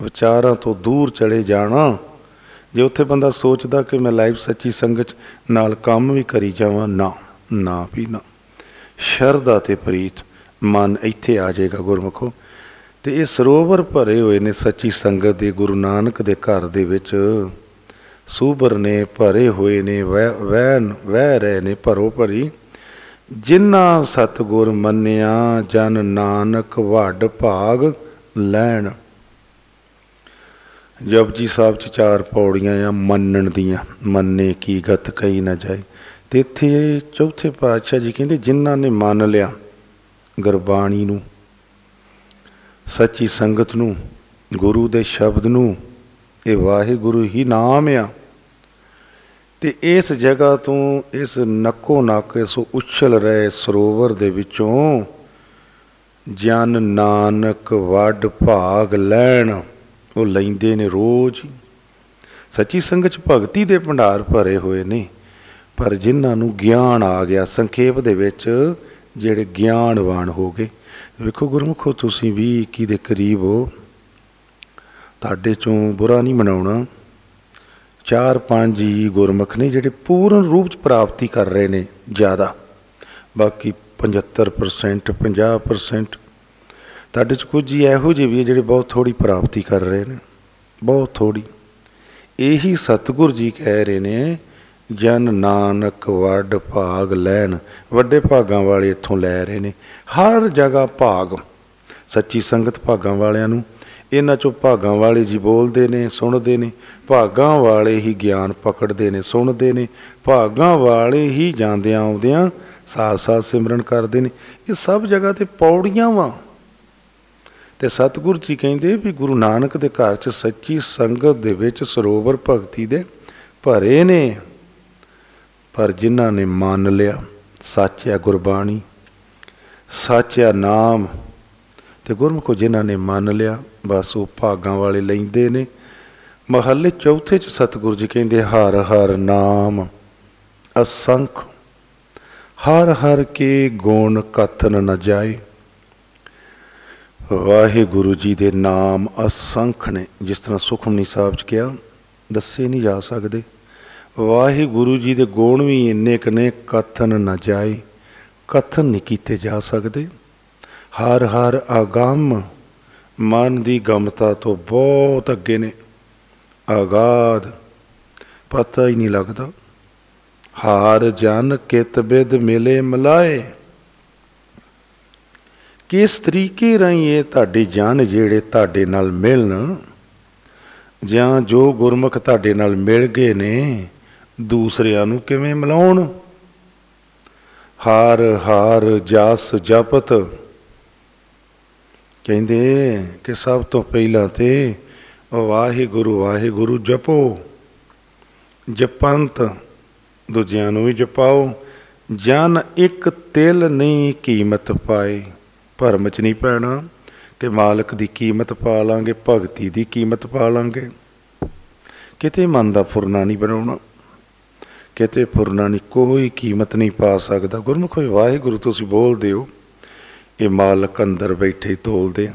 [SPEAKER 1] ਵਿਚਾਰਾਂ ਤੋਂ ਦੂਰ ਚਲੇ ਜਾਣਾ। ਜੇ ਉੱਥੇ ਬੰਦਾ ਸੋਚਦਾ ਕਿ ਮੈਂ ਲਾਈਵ ਸੱਚੀ ਸੰਗਤ ਨਾਲ ਕੰਮ ਵੀ ਕਰੀ ਜਾਵਾਂ, ਨਾ ਨਾ ਵੀ ਨਾ। ਸ਼ਰਧਾ ਤੇ ਪ੍ਰੀਤ, ਮਨ ਇੱਥੇ ਆ ਜਾਏਗਾ ਗੁਰਮਖੋ। ਤੇ ਇਹ ਸਰੋਵਰ ਭਰੇ ਹੋਏ ਨੇ ਸੱਚੀ ਸੰਗਤ ਦੇ ਗੁਰੂ ਨਾਨਕ ਦੇ ਘਰ ਦੇ ਵਿੱਚ। ਸੂਬਰ ਨੇ ਭਰੇ ਹੋਏ ਨੇ, ਵਹਿ ਵਹਿ ਰਹੇ ਨੇ ਭਰੋ ਭਰੀ ਜਿਨ੍ਹਾਂ ਸਤਗੁਰ ਮੰਨਿਆ, ਜਨ ਨਾਨਕ ਵੱਡ ਭਾਗ ਲੈਣ। ਜਪਜੀ ਸਾਹਿਬ ਚ ਚਾਰ ਪੌੜੀਆਂ ਆ, ਮੰਨਣ ਦੀਆਂ। ਮੰਨੇ ਕੀ ਗਤ ਕਹੀ ਨਾ ਜਾਏ। ਤੇ ਇੱਥੇ ਚੌਥੇ ਪਾਤਸ਼ਾਹ ਜੀ ਕਹਿੰਦੇ, ਜਿਨ੍ਹਾਂ ਨੇ ਮੰਨ ਲਿਆ ਗੁਰਬਾਣੀ ਨੂੰ, ਸੱਚੀ ਸੰਗਤ ਨੂੰ, ਗੁਰੂ ਦੇ ਸ਼ਬਦ ਨੂੰ, ਇਹ ਵਾਹਿਗੁਰੂ ਹੀ ਨਾਮ ਆ। ਤੇ ਇਸ ਜਗ੍ਹਾ ਤੋਂ ਇਸ ਨੱਕੋ ਨੱਕ ਇਸ ਉਛਲ ਰਹੇ ਸਰੋਵਰ ਦੇ ਵਿੱਚੋਂ ਜਨ ਨਾਨਕ ਵੱਡ ਭਾਗ ਲੈਣ ਉਹ ਲੈਂਦੇ ਨੇ ਰੋਜ਼ ਸੱਚੀ ਸੰਗਤ ਚ ਭਗਤੀ ਦੇ ਭੰਡਾਰ ਭਰੇ ਹੋਏ ਨੇ, ਪਰ ਜਿਨ੍ਹਾਂ ਨੂੰ ਗਿਆਨ ਆ ਗਿਆ ਸੰਖੇਪ ਦੇ ਵਿੱਚ ਜਿਹੜੇ ਗਿਆਨਵਾਨ ਹੋ ਗਏ। ਵੇਖੋ ਗੁਰਮੁਖੋ, ਤੁਸੀਂ ਵੀ 21 ਦੇ ਕਰੀਬ ਹੋ? ਤੁਹਾਡੇ ਚੋਂ ਬੁਰਾ ਨਹੀਂ ਮਨਾਉਣਾ। ਚਾਰ ਪੰਜ ਹੀ ਗੁਰਮੁਖ ਨੇ ਜਿਹੜੇ ਪੂਰਨ ਰੂਪ ਚ ਪ੍ਰਾਪਤੀ ਕਰ ਰਹੇ ਨੇ ਜ਼ਿਆਦਾ। ਬਾਕੀ 75% 50% ਤੁਹਾਡੇ ਚ ਕੁਝ ਹੀ ਇਹੋ ਜਿਹੇ ਵੀ ਜਿਹੜੇ ਬਹੁਤ ਥੋੜੀ ਪ੍ਰਾਪਤੀ ਕਰ ਰਹੇ ਨੇ। ਬਹੁਤ ਥੋੜੀ ਇਹੀ ਸਤਿਗੁਰ ਜੀ ਕਹਿ ਰਹੇ ਨੇ, ਜਨ ਨਾਨਕ ਵੱਡ ਭਾਗ ਲੈਣ। ਵੱਡੇ ਭਾਗਾਂ ਵਾਲੇ ਇੱਥੋਂ ਲੈ ਰਹੇ ਨੇ। ਹਰ ਜਗ੍ਹਾ ਭਾਗ। ਸੱਚੀ ਸੰਗਤ ਭਾਗਾਂ ਵਾਲਿਆਂ ਨੂੰ ਇਹਨਾਂ ਚੋਂ ਭਾਗਾਂ ਵਾਲੇ ਜੀ ਬੋਲਦੇ ਨੇ, ਸੁਣਦੇ ਨੇ। ਭਾਗਾਂ ਵਾਲੇ ਹੀ ਗਿਆਨ ਪਕੜਦੇ ਨੇ, ਸੁਣਦੇ ਨੇ। ਭਾਗਾਂ ਵਾਲੇ ਹੀ ਜਾਂਦਿਆਂ ਆਉਂਦਿਆਂ ਸਾਥ ਸਾਥ ਸਿਮਰਨ ਕਰਦੇ ਨੇ। ਇਹ ਸਭ ਜਗ੍ਹਾ ਤੇ ਪੌੜੀਆਂ ਵਾਂ। ਤੇ ਸਤਿਗੁਰ ਜੀ ਕਹਿੰਦੇ ਵੀ ਗੁਰੂ ਨਾਨਕ ਦੇ ਘਰ 'ਚ ਸੱਚੀ ਸੰਗਤ ਦੇ ਵਿੱਚ ਸਰੋਵਰ ਭਗਤੀ ਦੇ ਭਰੇ ਨੇ। ਪਰ ਜਿਨ੍ਹਾਂ ਨੇ ਮੰਨ ਲਿਆ, ਸੱਚ ਸੱਚਿਆ ਗੁਰਬਾਣੀ, ਸੱਚ ਸੱਚਿਆ ਨਾਮ ਤੇ ਗੁਰਮੁਖੋ ਜਿਨ੍ਹਾਂ ਨੇ ਮੰਨ ਲਿਆ, ਬਸ ਉਹ ਭਾਗਾਂ ਵਾਲੇ ਲੈਂਦੇ ਨੇ। ਮਹੱਲੇ ਚੌਥੇ ਚ ਸਤਿਗੁਰੂ ਜੀ ਕਹਿੰਦੇ, ਹਰ ਹਰ ਨਾਮ ਅਸੰਖ, ਹਰ ਹਰ ਕੇ ਗੁਣ ਕਥਨ ਨ ਜਾਏ। ਵਾਹਿਗੁਰੂ ਜੀ ਦੇ ਨਾਮ ਅਸੰਖ ਨੇ। ਜਿਸ ਤਰ੍ਹਾਂ ਸੁਖਮਨੀ ਸਾਹਿਬ ਚ ਕਿਹਾ, ਦੱਸੇ ਨਹੀਂ ਜਾ ਸਕਦੇ। ਵਾਹਿਗੁਰੂ ਜੀ ਦੇ ਗੁਣ ਵੀ ਇੰਨੇ ਕਨੇ ਕਥਨ ਨਾ ਜਾਏ। ਕਥਨ ਨਹੀਂ ਕੀਤੇ ਜਾ ਸਕਦੇ। ਹਰ ਹਰ ਆਗਮ ਮਨ ਦੀ ਗਮਤਾ ਤੋਂ ਬਹੁਤ ਅੱਗੇ ਨੇ। ਆਗਾਦ, ਪਤਾ ਹੀ ਨਹੀਂ ਲੱਗਦਾ। ਹਾਰ ਜਨ ਕਿਤ ਬਿਦ ਮਿਲੇ ਮਲਾਏ। ਕਿਸ ਤਰੀਕੇ ਰਹੀ ਇਹ ਤੁਹਾਡੇ ਜਨ ਜਿਹੜੇ ਤੁਹਾਡੇ ਨਾਲ ਮਿਲਣ, ਜਾਂ ਜੋ ਗੁਰਮੁਖ ਤੁਹਾਡੇ ਨਾਲ ਮਿਲ ਗਏ ਨੇ, ਦੂਸਰਿਆਂ ਨੂੰ ਕਿਵੇਂ ਮਿਲਾਉਣ? ਹਾਰ ਹਾਰ ਜਸ ਜਪਤ ਕਹਿੰਦੇ ਕਿ ਸਭ ਤੋਂ ਪਹਿਲਾਂ ਤੇ ਵਾਹਿਗੁਰੂ ਵਾਹਿਗੁਰੂ ਜਪੋ। ਜਪੰਤ, ਦੂਜਿਆਂ ਨੂੰ ਵੀ ਜਪਾਓ। ਜਨ ਇੱਕ ਤਿਲ ਨਹੀਂ ਕੀਮਤ ਪਾਏ। ਭਰਮ ਚ ਨਹੀਂ ਪੈਣਾ ਕਿ ਮਾਲਕ ਦੀ ਕੀਮਤ ਪਾ ਲਾਂਗੇ, ਭਗਤੀ ਦੀ ਕੀਮਤ ਪਾ ਲਾਂਗੇ। ਕਿਤੇ ਮਨ ਦਾ ਫੁਰਨਾ ਨਹੀਂ ਬਣਾਉਣਾ। ਕਿਤੇ ਫੁਰਨਾ ਨਹੀਂ, ਕੋਈ ਕੀਮਤ ਨਹੀਂ ਪਾ ਸਕਦਾ। ਗੁਰਮੁਖੋ ਵਾਹਿਗੁਰੂ, ਤੁਸੀਂ ਬੋਲਦੇ ਹੋ। ਇਹ ਮਾਲਕ ਅੰਦਰ ਬੈਠੇ ਤੋਲਦੇ ਆ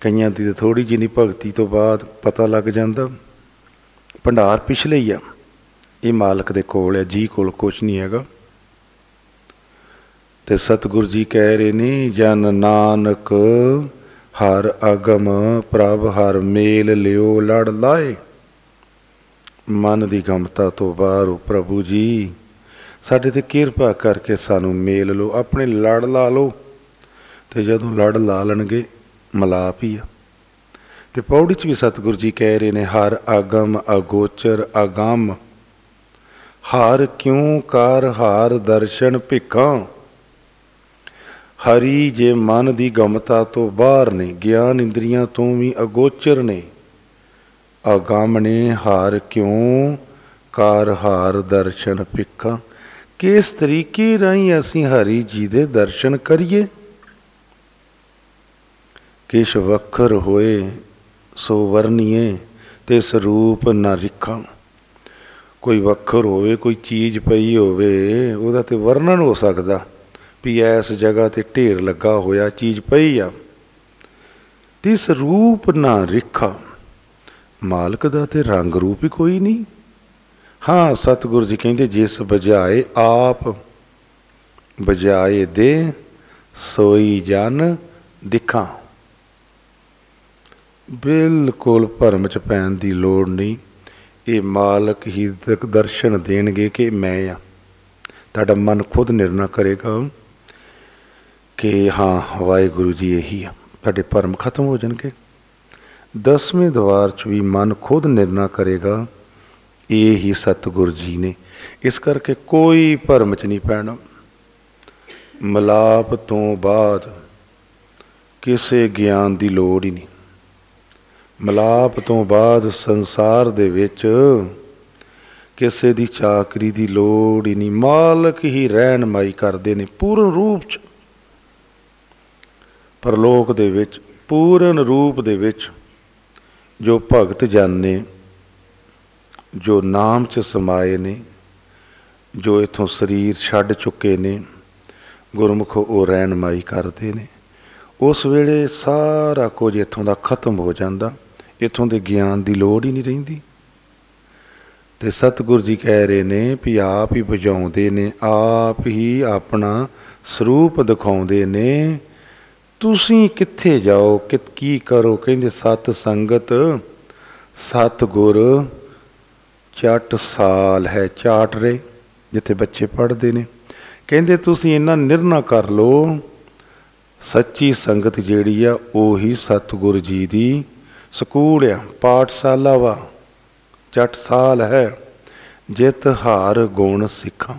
[SPEAKER 1] ਕਈਆਂ ਦੀ ਤਾਂ ਥੋੜੀ ਜਿਹੀ ਭਗਤੀ ਤੋਂ ਬਾਅਦ ਪਤਾ ਲੱਗ ਜਾਂਦਾ। ਭੰਡਾਰ ਪਿਛਲੇ ਹੀ ਆ। ਇਹ ਮਾਲਕ ਦੇ ਕੋਲ ਹੈ ਜੀ ਕੋਲ ਕੁਝ ਨਹੀਂ ਹੈਗਾ। ਤੇ ਸਤਿਗੁਰ ਜੀ ਕਹਿ ਰਹੇ ਨੇ, ਜਨ ਨਾਨਕ ਹਰ ਅਗਮ, ਪ੍ਰਭ ਹਰ ਮੇਲ ਲਿਓ, ਲੜ ਲਾਏ। ਮਨ ਦੀ ਗਮਤਾ ਤੋਂ ਬਾਹਰ ਉਹ ਪ੍ਰਭੂ ਜੀ, ਸਾਡੇ ਤੇ ਕਿਰਪਾ ਕਰਕੇ ਸਾਨੂੰ ਮੇਲ ਲਓ, ਆਪਣੇ ਲੜ ਲਾ ਲਓ। ਤੇ ਜਦੋਂ ਲੜ ਲਾ ਲਣਗੇ, ਮਲਾਪ ਹੀ ਆ। ਤੇ ਪੌੜੀ ਚ ਵੀ ਸਤਿਗੁਰੂ ਜੀ ਕਹਿ ਰਹੇ ਨੇ, ਹਰ ਆਗਮ ਅਗੋਚਰ ਅਗੰਮ। ਹਾਰ ਕਿਉਂ ਕਰ ਹਾਰ ਦਰਸ਼ਨ ਭਿੱਖਾਂ? ਹਰੀ ਜੇ ਮਨ ਦੀ ਗਮਤਾ ਤੋਂ ਬਾਹਰ ਨੇ, ਗਿਆਨ ਇੰਦਰੀਆਂ ਤੋਂ ਵੀ ਅਗੋਚਰ ਨੇ। ਅਗੰਮ ਨੇ ਹਾਰ ਕਿਉਂ ਕਰ ਹਾਰ ਦਰਸ਼ਨ ਭਿੱਖਾਂ? ਕਿਸ ਤਰੀਕੇ ਰਾਹੀਂ ਅਸੀਂ ਹਰੀ ਜੀ ਦੇ ਦਰਸ਼ਨ ਕਰੀਏ? ਕਿਛ ਵਖਰ ਹੋਏ, ਸੋ ਵਰਨੀਏ ਤੇ ਸਰੂਪ ਨਾ ਰਿਖਾਂ। ਕੋਈ ਵਖਰ ਹੋਵੇ, ਕੋਈ ਚੀਜ਼ ਪਈ ਹੋਵੇ, ਉਹਦਾ ਤੇ ਵਰਣਨ ਹੋ ਸਕਦਾ, ਵੀ ਐਸ ਜਗ੍ਹਾ ਤੇ ਢੇਰ ਲੱਗਾ ਹੋਇਆ, ਚੀਜ਼ ਪਈ ਆ। ਤਿਸ ਰੂਪ ਨਾ ਰਿਖਾ, ਮਾਲਕ ਦਾ ਤੇ ਰੰਗ ਰੂਪ ਹੀ ਕੋਈ ਨਹੀਂ। ਹਾਂ, ਸਤਿਗੁਰੂ ਜੀ ਕਹਿੰਦੇ, ਜਿਸ ਬਜਾਏ ਆਪ ਬਜਾਏ ਦੇ, ਸੋਈ ਜਨ ਦਿਖਾਂ। ਬਿਲਕੁਲ ਭਰਮ ਚ ਪੈਣ ਦੀ ਲੋੜ ਨਹੀਂ। ਇਹ ਮਾਲਕ ਹੀ ਦਰਸ਼ਨ ਦੇਣਗੇ ਕਿ ਮੈਂ ਆ। ਤੁਹਾਡਾ ਮਨ ਖੁਦ ਨਿਰਣਾ ਕਰੇਗਾ ਕਿ ਹਾਂ, ਵਾਹਿਗੁਰੂ ਜੀ ਇਹੀ ਆ। ਤੁਹਾਡੇ ਭਰਮ ਖਤਮ ਹੋ ਜਾਣਗੇ। ਦਸਵੇਂ ਦਵਾਰ ਚ ਵੀ ਮਨ ਖੁਦ ਨਿਰਣਾ ਕਰੇਗਾ। ਇਹ ਹੀ ਸਤਿਗੁਰ ਜੀ ਨੇ। ਇਸ ਕਰਕੇ ਕੋਈ ਭਰਮ ਚ ਨਹੀਂ ਪੈਣਾ। ਮਲਾਪ ਤੋਂ ਬਾਅਦ ਕਿਸੇ ਗਿਆਨ ਦੀ ਲੋੜ ਹੀ ਨਹੀਂ। ਮਲਾਪ ਤੋਂ ਬਾਅਦ ਸੰਸਾਰ ਦੇ ਵਿੱਚ ਕਿਸੇ ਦੀ ਚਾਕਰੀ ਦੀ ਲੋੜ ਹੀ ਨਹੀਂ। ਮਾਲਕ ਹੀ ਰਹਿਨਮਾਈ ਕਰਦੇ ਨੇ ਪੂਰਨ ਰੂਪ ਚ। ਪਰਲੋਕ ਦੇ ਵਿੱਚ, ਪੂਰਨ ਰੂਪ ਦੇ ਵਿੱਚ ਜੋ ਭਗਤ ਜਨ ਨੇ ਜੋ ਨਾਮ ਚ ਸਮਾਏ ਨੇ, ਜੋ ਇਥੋਂ ਸਰੀਰ ਛੱਡ ਚੁੱਕੇ ਨੇ, ਗੁਰਮੁਖ ਉਹ ਰਹਿਨਮਾਈ ਕਰਦੇ ਨੇ। ਉਸ ਵੇਲੇ ਸਾਰਾ ਕੁਝ ਇਥੋਂ ਦਾ ਖਤਮ ਹੋ ਜਾਂਦਾ। ਇਥੋਂ ਦੇ ਗਿਆਨ ਦੀ ਲੋੜ ਹੀ ਨਹੀਂ ਰਹਿੰਦੀ। ਤੇ ਸਤਿਗੁਰ ਜੀ ਕਹਿ ਰਹੇ ਨੇ ਵੀ ਆਪ ਹੀ ਬੁਝਾਉਂਦੇ ਨੇ, ਆਪ ਹੀ ਆਪਣਾ ਸਰੂਪ ਦਿਖਾਉਂਦੇ ਨੇ। ਤੁਸੀਂ ਕਿੱਥੇ ਜਾਓ ਕਿ ਕੀ ਕਰੋ? ਕਹਿੰਦੇ ਸਤ ਸੰਗਤ ਸਤ ਗੁਰ ਚਟ ਸਾਲ ਹੈ, ਚਾਟ ਰੇ, ਜਿੱਥੇ ਬੱਚੇ ਪੜ੍ਹਦੇ ਨੇ। ਕਹਿੰਦੇ ਤੁਸੀਂ ਇਹਨਾਂ ਨਿਰਣਾ ਕਰ ਲਓ, ਸੱਚੀ ਸੰਗਤ ਜਿਹੜੀ ਆ, ਉਹੀ ਸਤਿਗੁਰ ਜੀ ਦੀ ਸਕੂਲ ਆ ਪਾਠਸ਼ਾਲਾ ਵਾ ਚਟ ਸਾਲ ਹੈ, ਜਿਤ ਹਾਰ ਗੁਣ ਸਿੱਖਾਂ।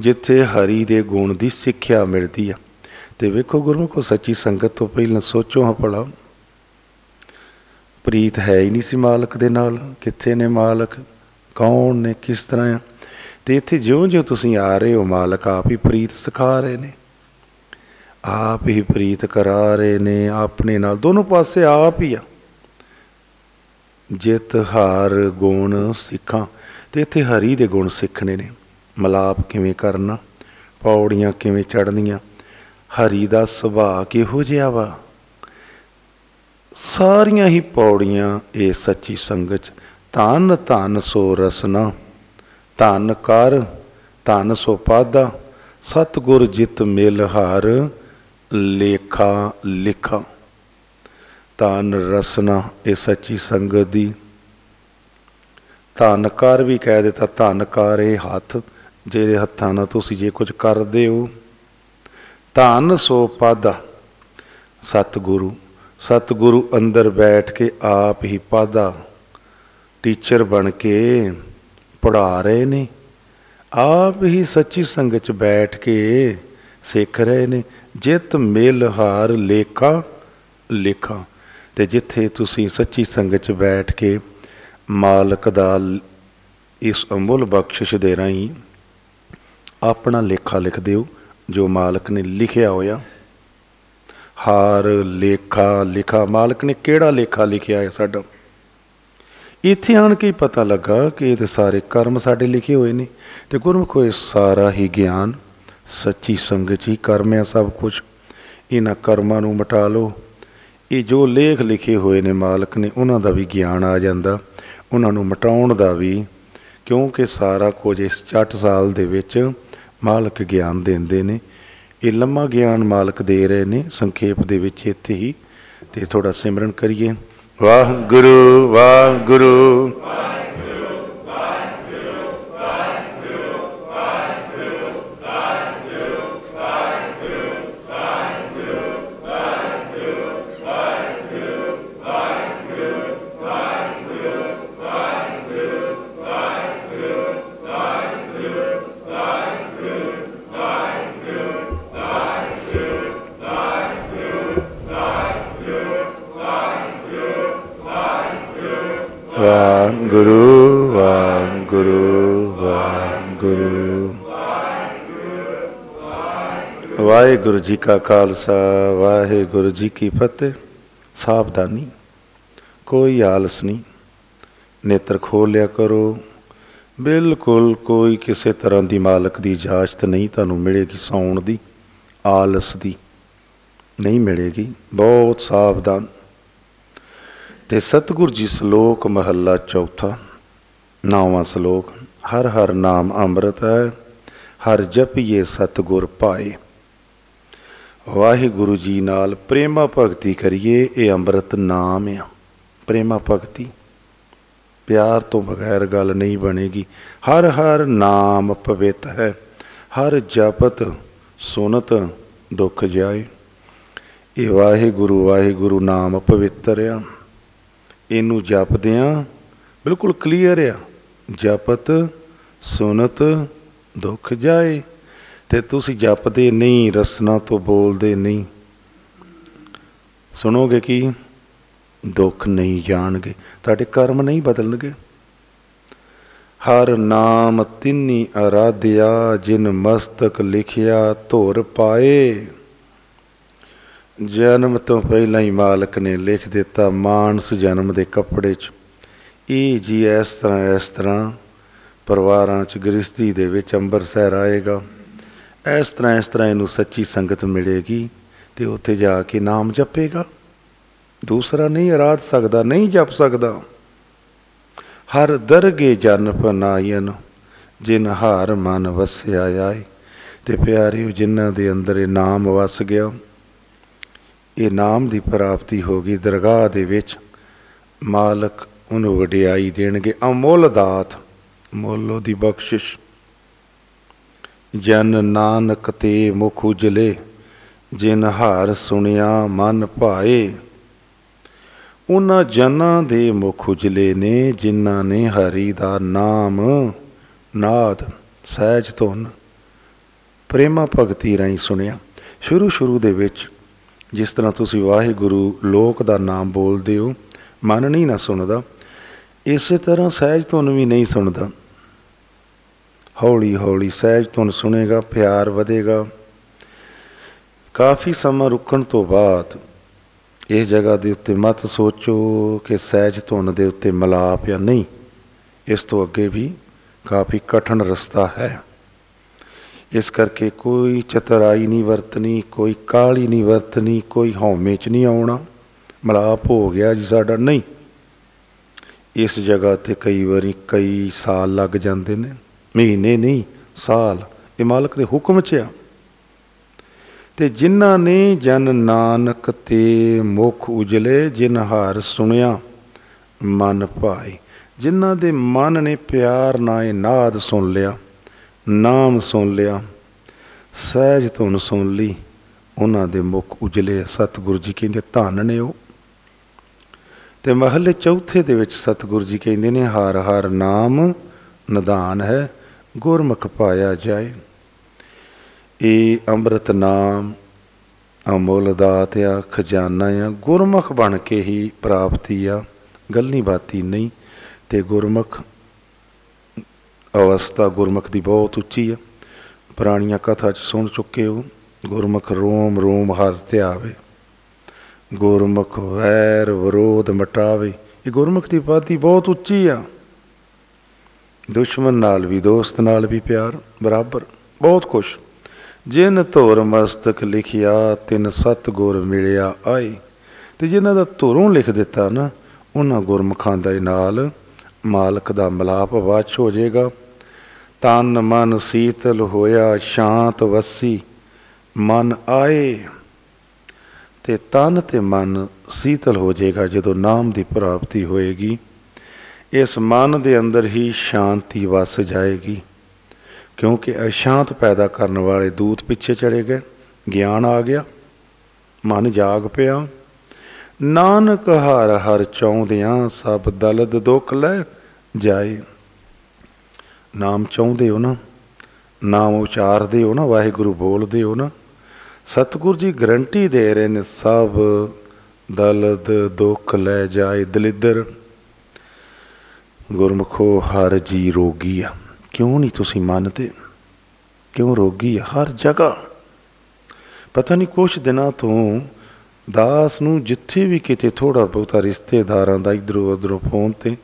[SPEAKER 1] ਜਿੱਥੇ ਹਰੀ ਦੇ ਗੁਣ ਦੀ ਸਿੱਖਿਆ ਮਿਲਦੀ ਆ। ਤੇ ਵੇਖੋ ਗੁਰਮੁਖੋ, ਸੱਚੀ ਸੰਗਤ ਤੋਂ ਪਹਿਲਾਂ ਸੋਚੋ ਹਾਂ ਭਲਾ। ਪ੍ਰੀਤ ਹੈ ਹੀ ਨਹੀਂ ਸੀ ਮਾਲਕ ਦੇ ਨਾਲ। ਕਿੱਥੇ ਨੇ ਮਾਲਕ? ਕੌਣ ਨੇ? ਕਿਸ ਤਰ੍ਹਾਂ ਆ? ਤੇ ਇੱਥੇ ਜਿਉਂ-ਜਿਉਂ ਤੁਸੀਂ ਆ ਰਹੇ ਹੋ, ਮਾਲਕ ਆਪ ਹੀ ਪ੍ਰੀਤ ਸਿਖਾ ਰਹੇ ਨੇ। ਆਪ ਹੀ ਪ੍ਰੀਤ ਕਰਾ ਰਹੇ ਨੇ, ਆਪਣੇ ਨਾਲ। ਦੋਨੋਂ ਪਾਸੇ ਆਪ ਹੀ ਆ। ਜਿਤ ਹਾਰ ਗੁਣ ਸਿੱਖਾਂ। ਤੇ ਇੱਥੇ ਹਰੀ ਦੇ ਗੁਣ ਸਿੱਖਣੇ ਨੇ। ਮਲਾਪ ਕਿਵੇਂ ਕਰਨਾ? ਪੌੜੀਆਂ ਕਿਵੇਂ ਚੜਨੀਆਂ ਹਰੀ ਦਾ ਸੁਭਾਅ ਕਿਹੋ ਜਿਹਾ ਵਾ? ਸਾਰੀਆਂ ਹੀ ਪੌੜੀਆਂ ਇਹ ਸੱਚੀ ਸੰਗਤ ਧਨ ਧਨ ਸੋ ਰਸਨਾ। ਧਨ ਕਰ, ਧਨ ਸੋ ਪਾਦਾ। ਸਤਗੁਰ ਜਿਤ ਮਿਲ ਹਾਰ। ਲੇਖਾ ਲਿਖਾ, ਧਨ ਰਸਨਾ ਇਹ ਸੱਚੀ ਸੰਗਤ ਦੀ। ਧਨਕਾਰ ਵੀ ਕਹਿ ਦਿੱਤਾ ਧਨ ਕਰ ਇਹ ਹੱਥ ਜਿਹੜੇ ਹੱਥਾਂ ਨਾਲ ਤੁਸੀਂ ਜੇ ਕੁਝ ਕਰਦੇ ਹੋ। ਧਨ ਸੋ ਪਾਦਾ ਸਤਗੁਰੂ ਸਤਗੁਰੂ ਅੰਦਰ ਬੈਠ ਕੇ ਆਪ ਹੀ ਪਾਦਾ ਟੀਚਰ ਬਣ ਕੇ ਪੜ੍ਹਾ ਰਹੇ ਨੇ, ਆਪ ਹੀ ਸੱਚੀ ਸੰਗਤ ਚ ਬੈਠ ਕੇ ਸਿੱਖ ਰਹੇ ਨੇ। ਜਿਤ ਮੇਲ ਹਾਰ ਲੇਖਾ ਲੇਖਾ। ਤੇ ਜਿੱਥੇ ਤੁਸੀਂ ਸੱਚੀ ਸੰਗਤ ਚ ਬੈਠ ਕੇ ਮਾਲਕ ਦਾ ਇਸ ਅਮੁੱਲ ਬਖਸ਼ਿਸ਼ ਦੇ ਰਾਹੀਂ ਆਪਣਾ ਲੇਖਾ ਲਿਖ ਦਿਓ, ਜੋ ਮਾਲਕ ਨੇ ਲਿਖਿਆ ਹੋਇਆ। ਹਾਰ, ਲੇਖਾ, ਲਿਖਾ। ਮਾਲਕ ਨੇ ਕਿਹੜਾ ਲੇਖਾ ਲਿਖਿਆ ਹੈ ਸਾਡਾ? ਇੱਥੇ ਆਣ ਕੇ ਪਤਾ ਲੱਗਾ ਕਿ ਇਹ ਸਾਰੇ ਕਰਮ ਸਾਡੇ ਲਿਖੇ ਹੋਏ ਨੇ। ਤੇ ਗੁਰਮੁਖ, ਇਹ ਸਾਰਾ ਹੀ ਗਿਆਨ ਸੱਚੀ ਸੰਗਤ ਹੀ ਕਰਮ ਹੈ ਸਭ ਕੁਝ ਇਹਨਾਂ ਕਰਮਾਂ ਨੂੰ ਮਟਾ ਲਓ। ਇਹ ਜੋ ਲੇਖ ਲਿਖੇ ਹੋਏ ਨੇ ਮਾਲਕ ਨੇ, ਉਹਨਾਂ ਦਾ ਵੀ ਗਿਆਨ ਆ ਜਾਂਦਾ। ਉਹਨਾਂ ਨੂੰ ਮਟਾਉਣ ਦਾ ਵੀ, ਕਿਉਂਕਿ ਸਾਰਾ ਕੁਝ ਇਸ 60 ਸਾਲ ਦੇ ਵਿੱਚ ਮਾਲਕ ਗਿਆਨ ਦਿੰਦੇ ਨੇ। ਇਹ ਲੰਮਾ ਗਿਆਨ ਮਾਲਕ ਦੇ ਰਹੇ ਨੇ, ਸੰਖੇਪ ਦੇ ਵਿੱਚ ਇੱਥੇ ਹੀ। ਤੇ ਥੋੜਾ ਸਿਮਰਨ ਕਰੀਏ। ਵਾਹਿਗੁਰੂ ਵਾਹਿਗੁਰੂ ਵਾਹਿਗੁਰੂ। ਵਾਹਿਗੁਰੂ ਵਾਹਿਗੁਰੂ ਵਾਹਿਗੁਰੂ। ਜੀ ਕਾ ਖਾਲਸਾ, ਵਾਹਿਗੁਰੂ ਜੀ ਕੀ ਫਤਿਹ। ਸਾਵਧਾਨੀ, ਕੋਈ ਆਲਸ ਨਹੀਂ। ਨੇਤਰ ਖੋਲਿਆ ਕਰੋ। ਬਿਲਕੁਲ ਕੋਈ ਕਿਸੇ ਤਰ੍ਹਾਂ ਦੀ ਮਾਲਕ ਦੀ ਇਜਾਜ਼ਤ ਨਹੀਂ ਤੁਹਾਨੂੰ ਮਿਲੇਗੀ, ਸੌਣ ਦੀ, ਆਲਸ ਦੀ। ਨਹੀਂ ਮਿਲੇਗੀ। ਬਹੁਤ ਸਾਵਧਾਨ। ਤੇ ਸਤਿਗੁਰ ਜੀ ਸ਼ਲੋਕ ਮਹੱਲਾ ਚੌਥਾ, ਨੌਵਾਂ ਸ਼ਲੋਕ, ਹਰ ਹਰ ਨਾਮ ਅੰਮ੍ਰਿਤ ਹੈ, ਹਰ ਜਪੀਏ ਸਤਿਗੁਰ ਪਾਏ। ਵਾਹਿਗੁਰੂ ਜੀ ਨਾਲ ਪ੍ਰੇਮਾ ਭਗਤੀ ਕਰੀਏ, ਇਹ ਅੰਮ੍ਰਿਤ ਨਾਮ ਆ। ਪ੍ਰੇਮਾ ਭਗਤੀ, ਪਿਆਰ ਤੋਂ ਬਗੈਰ ਗੱਲ ਨਹੀਂ ਬਣੇਗੀ। ਹਰ ਹਰ ਨਾਮ ਪਵਿੱਤ ਹੈ, ਹਰ ਜਪਤ ਸੁਨਤ ਦੁੱਖ ਜਾਏ। ਇਹ ਵਾਹਿਗੁਰੂ ਵਾਹਿਗੁਰੂ ਨਾਮ ਪਵਿੱਤਰ ਆ। ਇਹਨੂੰ ਜਪਦਿਆਂ ਬਿਲਕੁਲ ਕਲੀਅਰ ਆ। ਜਪਤ, ਸੁਨਤ, ਦੁੱਖ ਜਾਏ। ਤੇ ਤੁਸੀਂ ਜਪਦੇ ਨਹੀਂ, ਰਸਨਾ ਤੋਂ ਬੋਲਦੇ ਨਹੀਂ। ਸੁਣੋਗੇ ਕੀ? ਦੁੱਖ ਨਹੀਂ ਜਾਣਗੇ। ਤੁਹਾਡੇ ਕਰਮ ਨਹੀਂ ਬਦਲਣਗੇ। ਹਰ ਨਾਮ ਤਿੰਨੀ ਅਰਾਧਿਆ, ਜਿਨ ਮਸਤਕ ਲਿਖਿਆ ਧੁਰ ਪਾਏ। ਜਨਮ ਤੋਂ ਪਹਿਲਾਂ ਹੀ ਮਾਲਕ ਨੇ ਲਿਖ ਦਿੱਤਾ ਮਾਨਸ ਜਨਮ ਦੇ ਕੱਪੜੇ 'ਚ। ਇਹ ਜੀ ਇਸ ਤਰ੍ਹਾਂ ਇਸ ਤਰ੍ਹਾਂ ਪਰਿਵਾਰਾਂ 'ਚ ਗ੍ਰਸਤੀ ਦੇ ਵਿੱਚ ਅੰਬਰਸਰ ਆਏਗਾ। ਇਸ ਤਰ੍ਹਾਂ ਇਸ ਤਰ੍ਹਾਂ ਇਹਨੂੰ ਸੱਚੀ ਸੰਗਤ ਮਿਲੇਗੀ ਤੇ ਉੱਥੇ ਜਾ ਕੇ ਨਾਮ ਜਪੇਗਾ। ਦੂਸਰਾ ਨਹੀਂ ਆਰਾਧ ਸਕਦਾ, ਨਹੀਂ ਜਪ ਸਕਦਾ। ਹਰ ਦਰਗੇ ਜਨ ਪਨਾਇਨ, ਜਿਨ ਹਾਰ ਮਨ ਵਸਿਆ ਆਏ। ਤੇ ਪਿਆਰਿਓ, ਜਿਨ੍ਹਾਂ ਦੇ ਅੰਦਰ ਇਹ ਨਾਮ ਵਸ ਗਿਆ ਇਹ ਨਾਮ ਦੀ ਪ੍ਰਾਪਤੀ ਹੋ ਗਈ ਦਰਗਾਹ ਦੇ ਵਿੱਚ। ਮਾਲਕ ਉਹਨੂੰ ਵਡਿਆਈ ਦੇਣਗੇ। ਅਮੋਲ ਦਾਤ, ਮੁੱਲ ਦੀ ਬਖਸ਼ਿਸ਼। ਜਨ ਨਾਨਕ ਤੇ ਮੁਖ ਉਜਲੇ, ਜਿਨ ਹਾਰ ਸੁਣਿਆ ਮਨ ਭਾਏ। ਉਹਨਾਂ ਜਨਾਂ ਦੇ ਮੁਖ ਉਜਲੇ ਨੇ, ਜਿਨ੍ਹਾਂ ਨੇ ਹਰੀ ਦਾ ਨਾਮ ਨਾਦ, ਸਹਿਜ ਧੁਨ, ਪ੍ਰੇਮਾ ਭਗਤੀ ਰਾਹੀਂ ਸੁਣਿਆ। ਸ਼ੁਰੂ ਸ਼ੁਰੂ ਦੇ ਵਿੱਚ ਜਿਸ ਤਰ੍ਹਾਂ ਤੁਸੀਂ ਵਾਹਿਗੁਰੂ ਲੋਕ ਦਾ ਨਾਮ ਬੋਲਦੇ ਹੋ, ਮਨ ਨਹੀਂ ਨਾ ਸੁਣਦਾ, ਇਸੇ ਤਰ੍ਹਾਂ ਸਹਿਜ ਧੁਨ ਵੀ ਨਹੀਂ ਸੁਣਦਾ। ਹੌਲੀ ਹੌਲੀ ਸਹਿਜ ਧੁਨ ਸੁਣੇਗਾ, ਪਿਆਰ ਵਧੇਗਾ। ਕਾਫੀ ਸਮਾਂ ਰੁਕਣ ਤੋਂ ਬਾਅਦ ਇਸ ਜਗ੍ਹਾ ਦੇ ਉੱਤੇ ਮਤ ਸੋਚੋ ਕਿ ਸਹਿਜ ਧੁਨ ਦੇ ਉੱਤੇ ਮਲਾਪ ਜਾਂ ਨਹੀਂ, ਇਸ ਤੋਂ ਅੱਗੇ ਵੀ ਕਾਫੀ ਕਠਨ ਰਸਤਾ ਹੈ। ਇਸ ਕਰਕੇ ਕੋਈ ਚਤਰਾਈ ਨਹੀਂ ਵਰਤਣੀ, ਕੋਈ ਕਾਲੀ ਨਹੀਂ ਵਰਤਣੀ, ਕੋਈ ਹਉਮੈ ਚ ਨਹੀਂ ਆਉਣਾ। ਮਲਾਪ ਹੋ ਗਿਆ ਜੀ ਸਾਡਾ। ਨਹੀਂ, ਇਸ ਜਗ੍ਹਾ ਤੇ ਕਈ ਵਾਰੀ ਕਈ ਸਾਲ ਲੱਗ ਜਾਂਦੇ ਨੇ। ਮਹੀਨੇ ਨਹੀਂ, ਸਾਲ। ਇਹ ਮਾਲਕ ਦੇ ਹੁਕਮ 'ਚ ਆ। ਤੇ ਜਿਨ੍ਹਾਂ ਨੇ ਜਨ ਨਾਨਕ ਤੇ ਮੁਖ ਉਜਲੇ, ਜਿਨ ਹਾਰ ਸੁਣਿਆ, ਮਨ ਭਾਈ ਜਿਨ੍ਹਾਂ ਦੇ ਮਨ ਨੇ ਪਿਆਰ ਨਾਲ ਨਾਦ ਸੁਣ ਲਿਆ ਨਾਮ ਸੁਣ ਲਿਆ, ਸਹਿਜ ਧੁਨ ਸੁਣ ਲਈ, ਉਹਨਾਂ ਦੇ ਮੁਖ ਉਜਲੇ ਸਤਿਗੁਰੂ ਜੀ ਕਹਿੰਦੇ, ਧਨ ਨੇ ਉਹ। ਤੇ ਮਹੱਲੇ ਚੌਥੇ ਦੇ ਵਿੱਚ ਸਤਿਗੁਰੂ ਜੀ ਕਹਿੰਦੇ ਨੇ, ਹਰ ਹਰ ਨਾਮ ਨਿਦਾਨ ਹੈ, ਗੁਰਮੁਖ ਪਾਇਆ ਜਾਏ। ਇਹ ਅੰਮ੍ਰਿਤ ਨਾਮ, ਅਮੋਲ ਦਾਤ ਆ, ਖਜ਼ਾਨਾ ਆ, ਗੁਰਮੁਖ ਬਣ ਕੇ ਹੀ ਪ੍ਰਾਪਤੀ ਆ ਗੱਲਨੀ ਬਾਤੀ ਨਹੀਂ, ਤੇ ਗੁਰਮੁਖ ਅਵਸਥਾ ਗੁਰਮੁਖ ਦੀ ਬਹੁਤ ਉੱਚੀ ਆ। ਪੁਰਾਣੀਆਂ ਕਥਾ ਚ ਸੁਣ ਚੁੱਕੇ ਹੋ, ਗੁਰਮੁਖ ਰੋਮ ਰੋਮ ਹਰ ਧਿਆਵੇ। ਗੁਰਮੁਖ ਵੈਰ ਵਿਰੋਧ ਮਟਾਵੇ। ਇਹ ਗੁਰਮੁਖ ਦੀ ਪਾਤੀ ਬਹੁਤ ਉੱਚੀ ਆ। ਦੁਸ਼ਮਣ ਨਾਲ ਵੀ, ਦੋਸਤ ਨਾਲ ਵੀ ਪਿਆਰ, ਬਰਾਬਰ, ਬਹੁਤ ਕੁਛ ਜਿਨ ਧੁਰ ਮਸਤਕ ਲਿਖਿਆ, ਤਿਨ ਸਤ ਗੁਰ ਮਿਲਿਆ ਆਏ। ਤੇ ਜਿਨ੍ਹਾਂ ਦਾ ਧੁਰੋਂ ਲਿਖ ਦਿੱਤਾ ਨਾ, ਉਹਨਾਂ ਗੁਰਮੁਖਾਂ ਦੇ ਨਾਲ ਮਾਲਕ ਦਾ ਮਲਾਪ ਵਾਚ ਹੋ ਜਾਏਗਾ। ਤਨ ਮਨ ਸੀਤਲ ਹੋਇਆ ਸ਼ਾਂਤ ਵਸੀ, ਮਨ ਆਏ ਤੇ ਤਨ ਤੇ ਮਨ ਸੀਤਲ ਹੋ ਜਾਏਗਾ ਜਦੋਂ ਨਾਮ ਦੀ ਪ੍ਰਾਪਤੀ ਹੋਏਗੀ। ਇਸ ਮਨ ਦੇ ਅੰਦਰ ਹੀ ਸ਼ਾਂਤੀ ਵਸ ਜਾਏਗੀ, ਕਿਉਂਕਿ ਅਸ਼ਾਂਤ ਪੈਦਾ ਕਰਨ ਵਾਲੇ ਦੂਤ ਪਿੱਛੇ ਚੜੇ ਗਏ, ਗਿਆਨ ਆ ਗਿਆ, ਮਨ ਜਾਗ ਪਿਆ। ਨਾਨਕ ਹਰ ਹਰ ਚਾਹੁੰਦਿਆਂ ਸਭ ਦਲਦ ਦੁੱਖ ਲੈ ਜਾਏ। ਨਾਮ ਚਾਹੁੰਦੇ ਹੋ ਨਾ, ਨਾਮ ਉਚਾਰਦੇ ਹੋ ਨਾ, ਵਾਹਿਗੁਰੂ ਬੋਲਦੇ ਹੋ ਨਾ। ਸਤਿਗੁਰ ਜੀ ਗਰੰਟੀ ਦੇ ਰਹੇ ਨੇ, ਸਭ ਦਲਦ ਦੁੱਖ ਲੈ ਜਾਏ ਦਲਿੱਦਰ। ਗੁਰਮਖੋ, ਹਰ ਜੀ ਰੋਗੀ ਆ। ਕਿਉਂ ਨਹੀਂ ਤੁਸੀਂ ਮੰਨਦੇ? ਕਿਉਂ ਰੋਗੀ ਆ? ਹਰ ਜਗ੍ਹਾ। ਪਤਾ ਨਹੀਂ, ਕੁਛ ਦਿਨਾਂ ਤੋਂ ਦਾਸ ਨੂੰ ਜਿੱਥੇ ਵੀ ਕਿਤੇ ਥੋੜਾ ਬਹੁਤਾ ਰਿਸ਼ਤੇਦਾਰਾਂ ਦਾ ਇਧਰੋਂ ਉਧਰੋਂ ਫੋਨ ਤੇ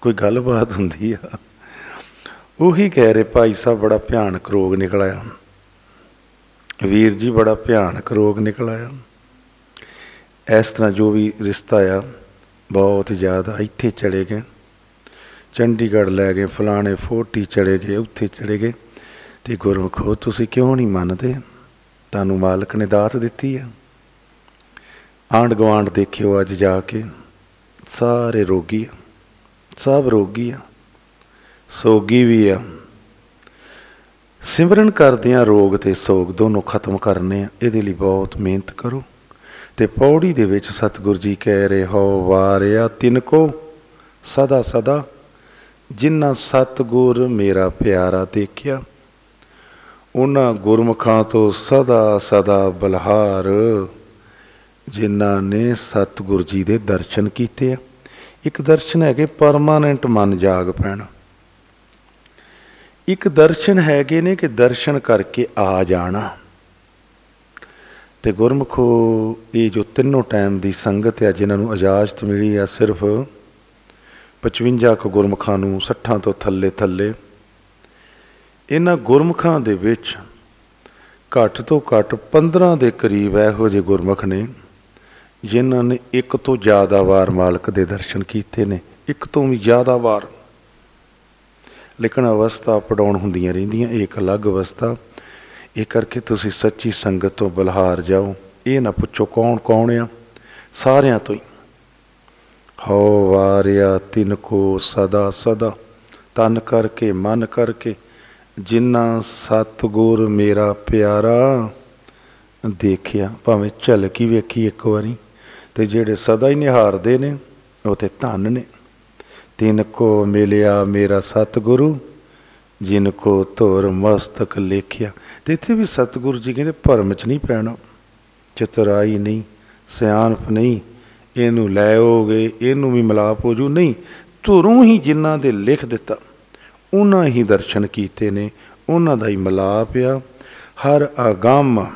[SPEAKER 1] ਕੋਈ ਗੱਲਬਾਤ ਹੁੰਦੀ ਆ। ਉਹੀ ਕਹਿ ਰਹੇ, ਭਾਈ ਸਾਹਿਬ, ਬੜਾ ਭਿਆਨਕ ਰੋਗ ਨਿਕਲ ਆਇਆ। ਵੀਰ ਜੀ, ਬੜਾ ਭਿਆਨਕ ਰੋਗ ਨਿਕਲ ਆਇਆ। ਇਸ ਤਰ੍ਹਾਂ ਜੋ ਵੀ ਰਿਸ਼ਤਾ ਆ ਬਹੁਤ ਜ਼ਿਆਦਾ ਇੱਥੇ ਚੜੇ ਗਏ। ਚੰਡੀਗੜ੍ਹ ਲੈ ਗਏ, ਫਲਾਣੇ ਫੋਟੀ ਚੜੇ ਗਏ, ਉੱਥੇ ਚੜੇ ਗਏ। ਤੇ ਗੁਰਮਖੋ ਤੁਸੀਂ ਕਿਉਂ ਨਹੀਂ ਮੰਨਦੇ? ਤੁਹਾਨੂੰ ਮਾਲਕ ਨੇ ਦਾਤ ਦਿੱਤੀ ਆ ਆਂਡ ਗਵਾਂਡ ਦੇਖਿਓ ਅੱਜ ਜਾ ਕੇ, ਸਾਰੇ ਰੋਗੀ ਆ। ਸਭ ਰੋਗੀ ਆ। ਸੋਗੀ ਵੀ ਆ। ਸਿਮਰਨ ਕਰਦਿਆਂ ਰੋਗ ਤੇ ਸੋਗ ਦੋਨੋਂ ਖਤਮ ਕਰਨੇ ਆ। ਇਹਦੇ ਲਈ ਬਹੁਤ ਮਿਹਨਤ ਕਰੋ। ਤੇ ਪੌੜੀ ਦੇ ਵਿੱਚ ਸਤਿਗੁਰ ਜੀ ਕਹਿ ਰਹੇ, ਹੋ ਵਾਰਿਆ ਤਿਨ ਕੋ ਸਦਾ ਸਦਾ ਜਿਨ੍ਹਾਂ ਸਤਗੁਰ ਮੇਰਾ ਪਿਆਰਾ ਦੇਖਿਆ, ਉਹਨਾਂ ਗੁਰਮੁਖਾਂ ਤੋਂ ਸਦਾ ਸਦਾ ਬਲਹਾਰ, ਜਿਨ੍ਹਾਂ ਨੇ ਸਤਗੁਰ ਜੀ ਦੇ ਦਰਸ਼ਨ ਕੀਤੇ ਆ। ਇੱਕ ਦਰਸ਼ਨ ਹੈਗੇ ਪਰਮਾਨੈਂਟ ਮਨ ਜਾਗ ਪੈਣਾ। ਇੱਕ ਦਰਸ਼ਨ ਹੈਗੇ ਨੇ ਕਿ ਦਰਸ਼ਨ ਕਰਕੇ ਆ ਜਾਣਾ। ਤੇ ਗੁਰਮਖੋ, ਇਹ ਜੋ ਤਿੰਨੋਂ ਟਾਈਮ ਦੀ ਸੰਗਤ ਆ, ਜਿਨ੍ਹਾਂ ਨੂੰ ਇਜਾਜ਼ਤ ਮਿਲੀ ਆ ਸਿਰਫ 55 ਕੁ ਗੁਰਮਖਾਂ ਨੂੰ 60 ਤੋਂ ਥੱਲੇ ਥੱਲੇ, ਇਹਨਾਂ ਗੁਰਮਖਾਂ ਦੇ ਵਿੱਚ ਘੱਟ ਤੋਂ ਘੱਟ 15 ਦੇ ਕਰੀਬ ਇਹੋ ਜਿਹੇ ਗੁਰਮਖ ਨੇ, ਜਿਨ੍ਹਾਂ ਨੇ ਇੱਕ ਤੋਂ ਜ਼ਿਆਦਾ ਵਾਰ ਮਾਲਕ ਦੇ ਦਰਸ਼ਨ ਕੀਤੇ ਨੇ, ਇੱਕ ਤੋਂ ਵੀ ਜ਼ਿਆਦਾ ਵਾਰ। ਲੇਕਿਨ ਅਵਸਥਾ ਪੜਾਉਣ ਹੁੰਦੀਆਂ ਰਹਿੰਦੀਆਂ ਇਹ ਇੱਕ ਅਲੱਗ ਅਵਸਥਾ। ਇਹ ਕਰਕੇ ਤੁਸੀਂ ਸੱਚੀ ਸੰਗਤ ਤੋਂ ਬਲਹਾਰ ਜਾਓ। ਇਹ ਨਾ ਪੁੱਛੋ ਕੌਣ ਕੌਣ ਆ? ਸਾਰਿਆਂ ਤੋਂ ਹੀ। ਹੋ ਵਾਰਿਆ ਤਿਨ ਕੋ ਸਦਾ ਸਦਾ, ਤਨ ਕਰਕੇ ਮਨ ਕਰਕੇ ਜਿਨ੍ਹਾਂ ਸਤਗੁਰ ਮੇਰਾ ਪਿਆਰਾ, ਦੇਖਿਆ, ਭਾਵੇਂ ਝਲਕੀ ਵੇਖੀ ਇੱਕ ਵਾਰੀ, ਤੇ ਜਿਹੜੇ ਸਦਾ ਹੀ ਨਿਹਾਰਦੇ ਨੇ, ਉਹ ਤੇ ਧਨ ਨੇ। ਤਿਨ ਕੋ ਮਿਲਿਆ ਮੇਰਾ ਸਤਿਗੁਰੂ, ਜਿਨ ਕੋ ਧੁਰ ਮਸਤਕ ਲੇਖਿਆ। ਤੇ ਇੱਥੇ ਵੀ ਸਤਿਗੁਰੂ ਜੀ ਕਹਿੰਦੇ ਭਰਮ ਚ ਨਹੀਂ ਪੈਣਾ, ਚਤਰਾਈ ਨਹੀਂ, ਸਿਆਣਪ ਨਹੀਂ, ਇਹਨੂੰ ਲੈ ਹੋਗੇ ਇਹਨੂੰ ਵੀ ਮਲਾਪ ਹੋ ਜੂ। ਨਹੀਂ, ਧੁਰੂ ਹੀ ਜਿਨ੍ਹਾਂ ਦੇ ਲਿਖ ਦਿੱਤਾ, ਉਹਨਾਂ ਹੀ ਦਰਸ਼ਨ ਕੀਤੇ ਨੇ, ਉਹਨਾਂ ਦਾ ਹੀ ਮਲਾਪ ਆ। ਹਰ ਅਗੰਮ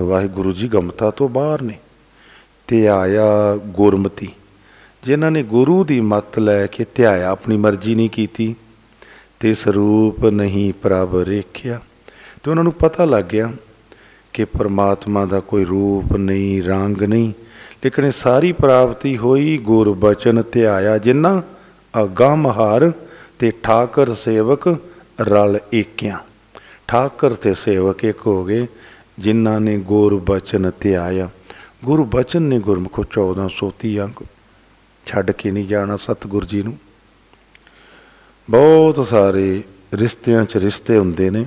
[SPEAKER 1] ਵਾਹਿਗੁਰੂ ਜੀ ਗਮਤਾ ਤੋਂ ਬਾਹਰ ਨੇ, ਤੇ ਆਇਆ ਗੁਰਮਤੀ। ਜਿਨ੍ਹਾਂ ਨੇ ਗੁਰੂ ਦੀ ਮੱਤ ਲੈ ਕੇ ਧਿਆਇਆ, ਆਪਣੀ ਮਰਜ਼ੀ ਨਹੀਂ ਕੀਤੀ, ਤੇ ਸਰੂਪ ਨਹੀਂ ਪ੍ਰਭ ਰੇਖਿਆ। ਤੇ ਉਹਨਾਂ ਨੂੰ ਪਤਾ ਲੱਗ ਗਿਆ ਕਿ ਪ੍ਰਮਾਤਮਾ ਦਾ ਕੋਈ ਰੂਪ ਨਹੀਂ, ਰੰਗ ਨਹੀਂ, ਲੇਕਿਨ ਇਹ ਸਾਰੀ ਪ੍ਰਾਪਤੀ ਹੋਈ ਗੁਰ ਬਚਨ ਧਿਆਇਆ, ਜਿਨ੍ਹਾਂ ਅਗੰਮ ਹਾਰ ਤੇ ਠਾਕਰ ਸੇਵਕ ਰਲ ਏਕਿਆਂ। ਠਾਕਰ ਤੇ ਸੇਵਕ ਇੱਕ ਹੋ ਗਏ, ਜਿਨ੍ਹਾਂ ਨੇ ਗੁਰ ਬਚਨ ਧਿਆਇਆ। ਗੁਰੂ ਬਚਨ ਨੇ ਗੁਰਮੁਖ 1430 ਅੰਕ ਛੱਡ ਕੇ ਨਹੀਂ ਜਾਣਾ ਸਤਿਗੁਰ ਜੀ ਨੂੰ। ਬਹੁਤ ਸਾਰੇ ਰਿਸ਼ਤਿਆਂ 'ਚ ਰਿਸ਼ਤੇ ਹੁੰਦੇ ਨੇ,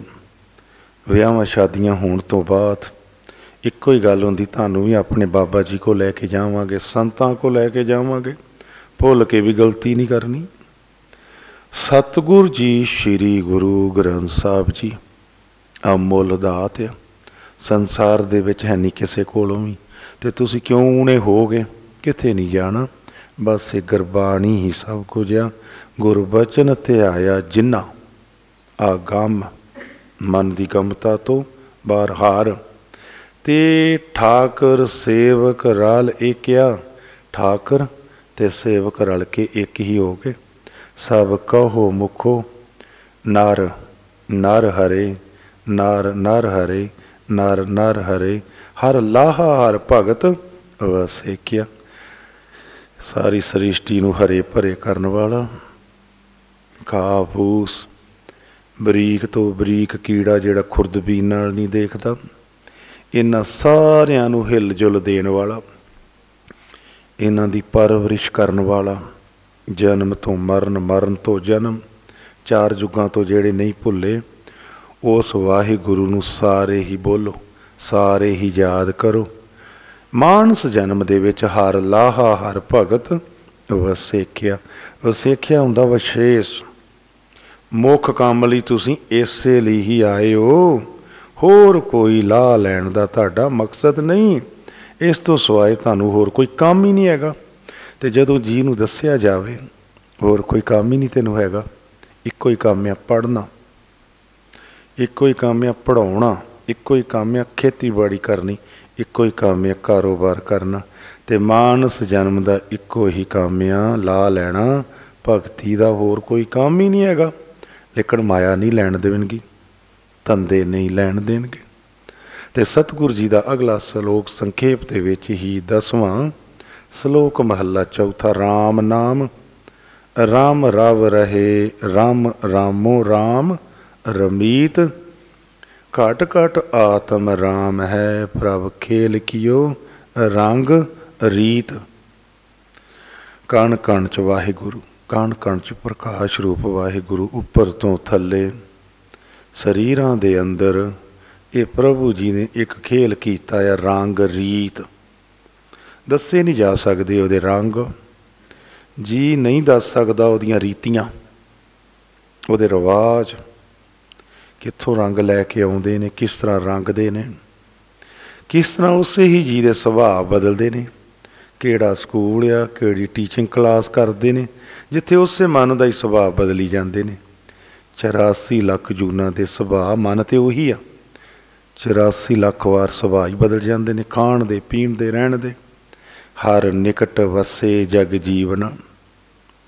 [SPEAKER 1] ਵਿਆਹਾਂ ਸ਼ਾਦੀਆਂ ਹੋਣ ਤੋਂ ਬਾਅਦ ਇੱਕੋ ਹੀ ਗੱਲ ਹੁੰਦੀ, ਤੁਹਾਨੂੰ ਵੀ ਆਪਣੇ ਬਾਬਾ ਜੀ ਕੋ ਲੈ ਕੇ ਜਾਵਾਂਗੇ, ਸੰਤਾਂ ਕੋ ਲੈ ਕੇ ਜਾਵਾਂਗੇ, ਭੁੱਲ ਕੇ ਵੀ ਗਲਤੀ ਨਹੀਂ ਕਰਨੀ। ਸਤਿਗੁਰ ਜੀ, ਸ੍ਰੀ ਗੁਰੂ ਗ੍ਰੰਥ ਸਾਹਿਬ ਜੀ, ਅਮੁੱਲ ਦਾਤ ਆ। ਸੰਸਾਰ ਦੇ ਵਿੱਚ ਹੈ ਨਹੀਂ ਕਿਸੇ ਕੋਲੋਂ ਵੀ। ਤੇ ਤੁਸੀਂ ਕਿਉਂ ਉਨੇ ਹੋਗੇ? ਕਿੱਥੇ ਨਹੀਂ ਜਾਣਾ? ਬਸ ਇਹ ਗੁਰਬਾਣੀ ਹੀ ਸਭ ਕੁਝ ਆ। ਗੁਰਬਚਨ ਤੇ ਆਇਆ ਜਿੰਨਾ। ਆ ਗਮ ਮਨ ਦੀ ਗਮਤਾ ਤੋਂ ਬਾਹਰ ਹਾਰ। ਤੇ ਠਾਕਰ ਸੇਵਕ ਰਲ ਏਕਿਆ। ਠਾਕਰ ਤੇ ਸੇਵਕ ਰਲ ਕੇ ਇੱਕ ਹੀ ਹੋ ਗਏ। ਸਭ ਕਹੋ ਮੁਖੋ, ਨਰ ਨਰ ਹਰੇ, ਨਰ ਨਰ ਹਰੇ, ਨਰ ਨਰ ਹਰੇ। ਹਰ ਲਾਹਾ ਹਰ ਭਗਤ ਵਸੇਕਿਆ ਸਾਰੀ ਸ੍ਰਿਸ਼ਟੀ ਨੂੰ ਹਰੇ ਭਰੇ ਕਰਨ ਵਾਲਾ ਕਾਫੂਸ ਬਰੀਕ ਤੋਂ ਬਰੀਕ ਕੀੜਾ ਜਿਹੜਾ ਖੁਰਦਬੀਨ ਨਾਲ ਨਹੀਂ ਦੇਖਦਾ, ਇਹਨਾਂ ਸਾਰਿਆਂ ਨੂੰ ਹਿੱਲ ਜੁਲ ਦੇਣ ਵਾਲਾ, ਇਹਨਾਂ ਦੀ ਪਰਵਰਿਸ਼ ਕਰਨ ਵਾਲਾ, ਜਨਮ ਤੋਂ ਮਰਨ ਮਰਨ ਤੋਂ ਜਨਮ, ਚਾਰ ਯੁੱਗਾਂ ਤੋਂ ਜਿਹੜੇ ਨਹੀਂ ਭੁੱਲੇ, ਉਸ ਵਾਹਿਗੁਰੂ ਨੂੰ ਸਾਰੇ ਹੀ ਬੋਲੋ, ਸਾਰੇ ਹੀ ਯਾਦ ਕਰੋ। ਮਾਨਸ ਜਨਮ ਦੇ ਵਿੱਚ ਹਰ ਲਾਹਾ, ਹਰ ਭਗਤ ਵਸੇਖਿਆ। ਵਸੇਖਿਆ ਹੁੰਦਾ ਵਿਸ਼ੇਸ਼। ਮੁੱਖ ਕੰਮ ਲਈ ਤੁਸੀਂ ਇਸੇ ਲਈ ਹੀ ਆਏ ਹੋ। ਹੋਰ ਕੋਈ ਲਾਹ ਲੈਣ ਦਾ ਤੁਹਾਡਾ ਮਕਸਦ ਨਹੀਂ। ਇਸ ਤੋਂ ਸਿਵਾਏ ਤੁਹਾਨੂੰ ਹੋਰ ਕੋਈ ਕੰਮ ਹੀ ਨਹੀਂ ਹੈਗਾ। ਤੇ ਜਦੋਂ ਜੀ ਨੂੰ ਦੱਸਿਆ ਜਾਵੇ, ਹੋਰ ਕੋਈ ਕੰਮ ਹੀ ਨਹੀਂ ਤੈਨੂੰ ਹੈਗਾ। ਇੱਕੋ ਹੀ ਕੰਮ ਆ ਪੜ੍ਹਨਾ। ਇੱਕੋ ਹੀ ਕੰਮ ਆ ਪੜਾਉਣਾ ਇੱਕੋ ਹੀ ਕੰਮ ਆ, ਖੇਤੀਬਾੜੀ ਕਰਨੀ, ਇੱਕੋ ਹੀ ਕੰਮ ਆ, ਕਾਰੋਬਾਰ ਕਰਨਾ। ਤੇ ਮਾਨਸ ਜਨਮ ਦਾ ਇੱਕੋ ਹੀ ਕੰਮ ਆ ਲਾ ਲੈਣਾ, ਭਗਤੀ ਦਾ ਹੋਰ ਕੋਈ ਕੰਮ ਹੀ ਨਹੀਂ ਹੈਗਾ। ਲੇਕਿਨ ਮਾਇਆ ਨਹੀਂ ਲੈਣ ਦੇਣਗੀ, ਧੰਦੇ ਨਹੀਂ ਲੈਣ ਦੇਣਗੇ। ਤੇ ਸਤਿਗੁਰੂ ਜੀ ਦਾ ਅਗਲਾ ਸ਼ਲੋਕ ਸੰਖੇਪ ਦੇ ਵਿੱਚ ਹੀ ਦਸਵਾਂ, ਸ਼ਲੋਕ ਮਹੱਲਾ ਚੌਥਾ RAM ਨਾਮ। ਰਾਮ ਰਵ ਰਹੇ, ਰਾਮ ਰਾਮੋ ਰਾਮ, ਰਮੀਤ ਘਟ ਘਟ ਆਤਮ ਰਾਮ ਹੈ ਪ੍ਰਭ ਖੇਲ ਕਿਓ, ਰੰਗ ਰੀਤ। ਕਣ ਕਣ ਚ ਵਾਹਿਗੁਰੂ ਕਣ ਕਣ ਚ ਪ੍ਰਕਾਸ਼ ਰੂਪ ਵਾਹਿਗੁਰੂ ਉੱਪਰ ਤੋਂ ਥੱਲੇ। ਸਰੀਰਾਂ ਦੇ ਅੰਦਰ ਇਹ ਪ੍ਰਭੂ ਜੀ ਨੇ ਇੱਕ ਖੇਲ ਕੀਤਾ ਹੈ ਰੰਗ ਰੀਤ। ਦੱਸੇ ਨਹੀਂ ਜਾ ਸਕਦੇ ਉਹਦੇ ਰੰਗ। ਜੀ ਨਹੀਂ ਦੱਸ ਸਕਦਾ ਉਹਦੀਆਂ ਰੀਤੀਆਂ, ਉਹਦੇ ਰਿਵਾਜ। ਕਿੱਥੋਂ ਰੰਗ ਲੈ ਕੇ ਆਉਂਦੇ ਨੇ, ਕਿਸ ਤਰ੍ਹਾਂ ਰੰਗਦੇ ਨੇ। ਕਿਸ ਤਰ੍ਹਾਂ ਉਸੇ ਹੀ ਜੀ ਦੇ ਸੁਭਾਅ ਬਦਲਦੇ ਨੇ। ਕਿਹੜਾ ਸਕੂਲ ਆ, ਕਿਹੜੀ ਟੀਚਿੰਗ ਕਲਾਸ ਕਰਦੇ ਨੇ, ਜਿੱਥੇ ਉਸੇ ਮਨ ਦਾ ਹੀ ਸੁਭਾਅ ਬਦਲੀ ਜਾਂਦੇ ਨੇ। 84 ਲੱਖ ਜੂਨਾਂ ਦੇ ਸੁਭਾਅ ਮਨ ਤੇ ਉਹੀ ਆ। 84 ਲੱਖ ਵਾਰ ਸੁਭਾਅ ਹੀ ਬਦਲ ਜਾਂਦੇ ਨੇ, ਖਾਣ ਦੇ, ਪੀਣ ਦੇ, ਰਹਿਣ ਦੇ। ਹਰ ਨਿਕਟ ਵਸੇ ਜਗ ਜੀਵਨ,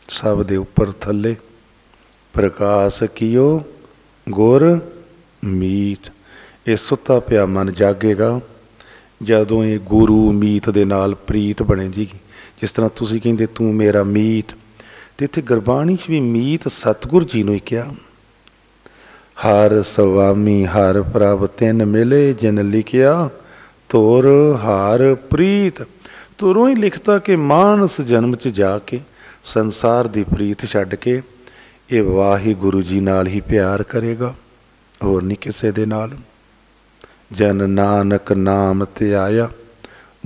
[SPEAKER 1] ਸਭ ਦੇ ਉੱਪਰ ਥੱਲੇ ਪ੍ਰਕਾਸ਼ ਕੀਓ। ਗੁਰ ਮੀਤ, ਇਹ ਸੁੱਤਾ ਪਿਆ ਮਨ ਜਾਗੇਗਾ। ਜਦੋਂ ਇਹ ਗੁਰੂ ਮੀਤ ਦੇ ਨਾਲ ਪ੍ਰੀਤ ਬਣੇ ਜੀ, ਜਿਸ ਤਰ੍ਹਾਂ ਤੁਸੀਂ ਕਹਿੰਦੇ ਤੂੰ ਮੇਰਾ ਮੀਤ, ਤੇ ਇੱਥੇ ਗੁਰਬਾਣੀ 'ਚ ਵੀ ਮੀਤ ਸਤਿਗੁਰ ਜੀ ਨੂੰ ਹੀ ਕਿਹਾ। ਹਰ ਸਵਾਮੀ, ਹਰ ਪ੍ਰਭ ਤਿੰਨ ਮਿਲੇ ਜਿਨ ਲਿਖਿਆ, ਤੋਰ ਹਾਰ ਪ੍ਰੀਤ। ਤੁਰੋਂ ਹੀ ਲਿਖਤਾ ਕਿ ਮਾਨਸ ਜਨਮ 'ਚ ਜਾ ਕੇ ਸੰਸਾਰ ਦੀ ਪ੍ਰੀਤ ਛੱਡ ਕੇ ਇਹ ਵਾਹਿਗੁਰੂ ਜੀ ਨਾਲ ਹੀ ਪਿਆਰ ਕਰੇਗਾ, ਹੋਰ ਨਹੀਂ ਕਿਸੇ ਦੇ ਨਾਲ। ਜਨ ਨਾਨਕ ਨਾਮ ਤੇ ਆਇਆ,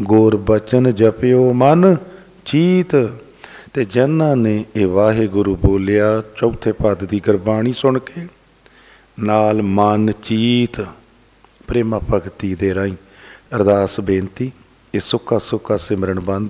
[SPEAKER 1] ਗੋਰ ਬਚਨ ਜਪਿਓ ਮਨ ਚੀਤ। ਤੇ ਜਨਾਂ ਨੇ ਇਹ ਵਾਹਿਗੁਰੂ ਬੋਲਿਆ, ਚੌਥੇ ਪਦ ਦੀ ਗੁਰਬਾਣੀ ਸੁਣ ਕੇ, ਨਾਲ ਮਨ ਚੀਤ, ਪ੍ਰੇਮਾ ਭਗਤੀ ਦੇ ਰਾਹੀਂ ਅਰਦਾਸ ਬੇਨਤੀ, ਇਹ ਸੁੱਕਾ ਸੁੱਕਾ ਸਿਮਰਨ ਬੰਦ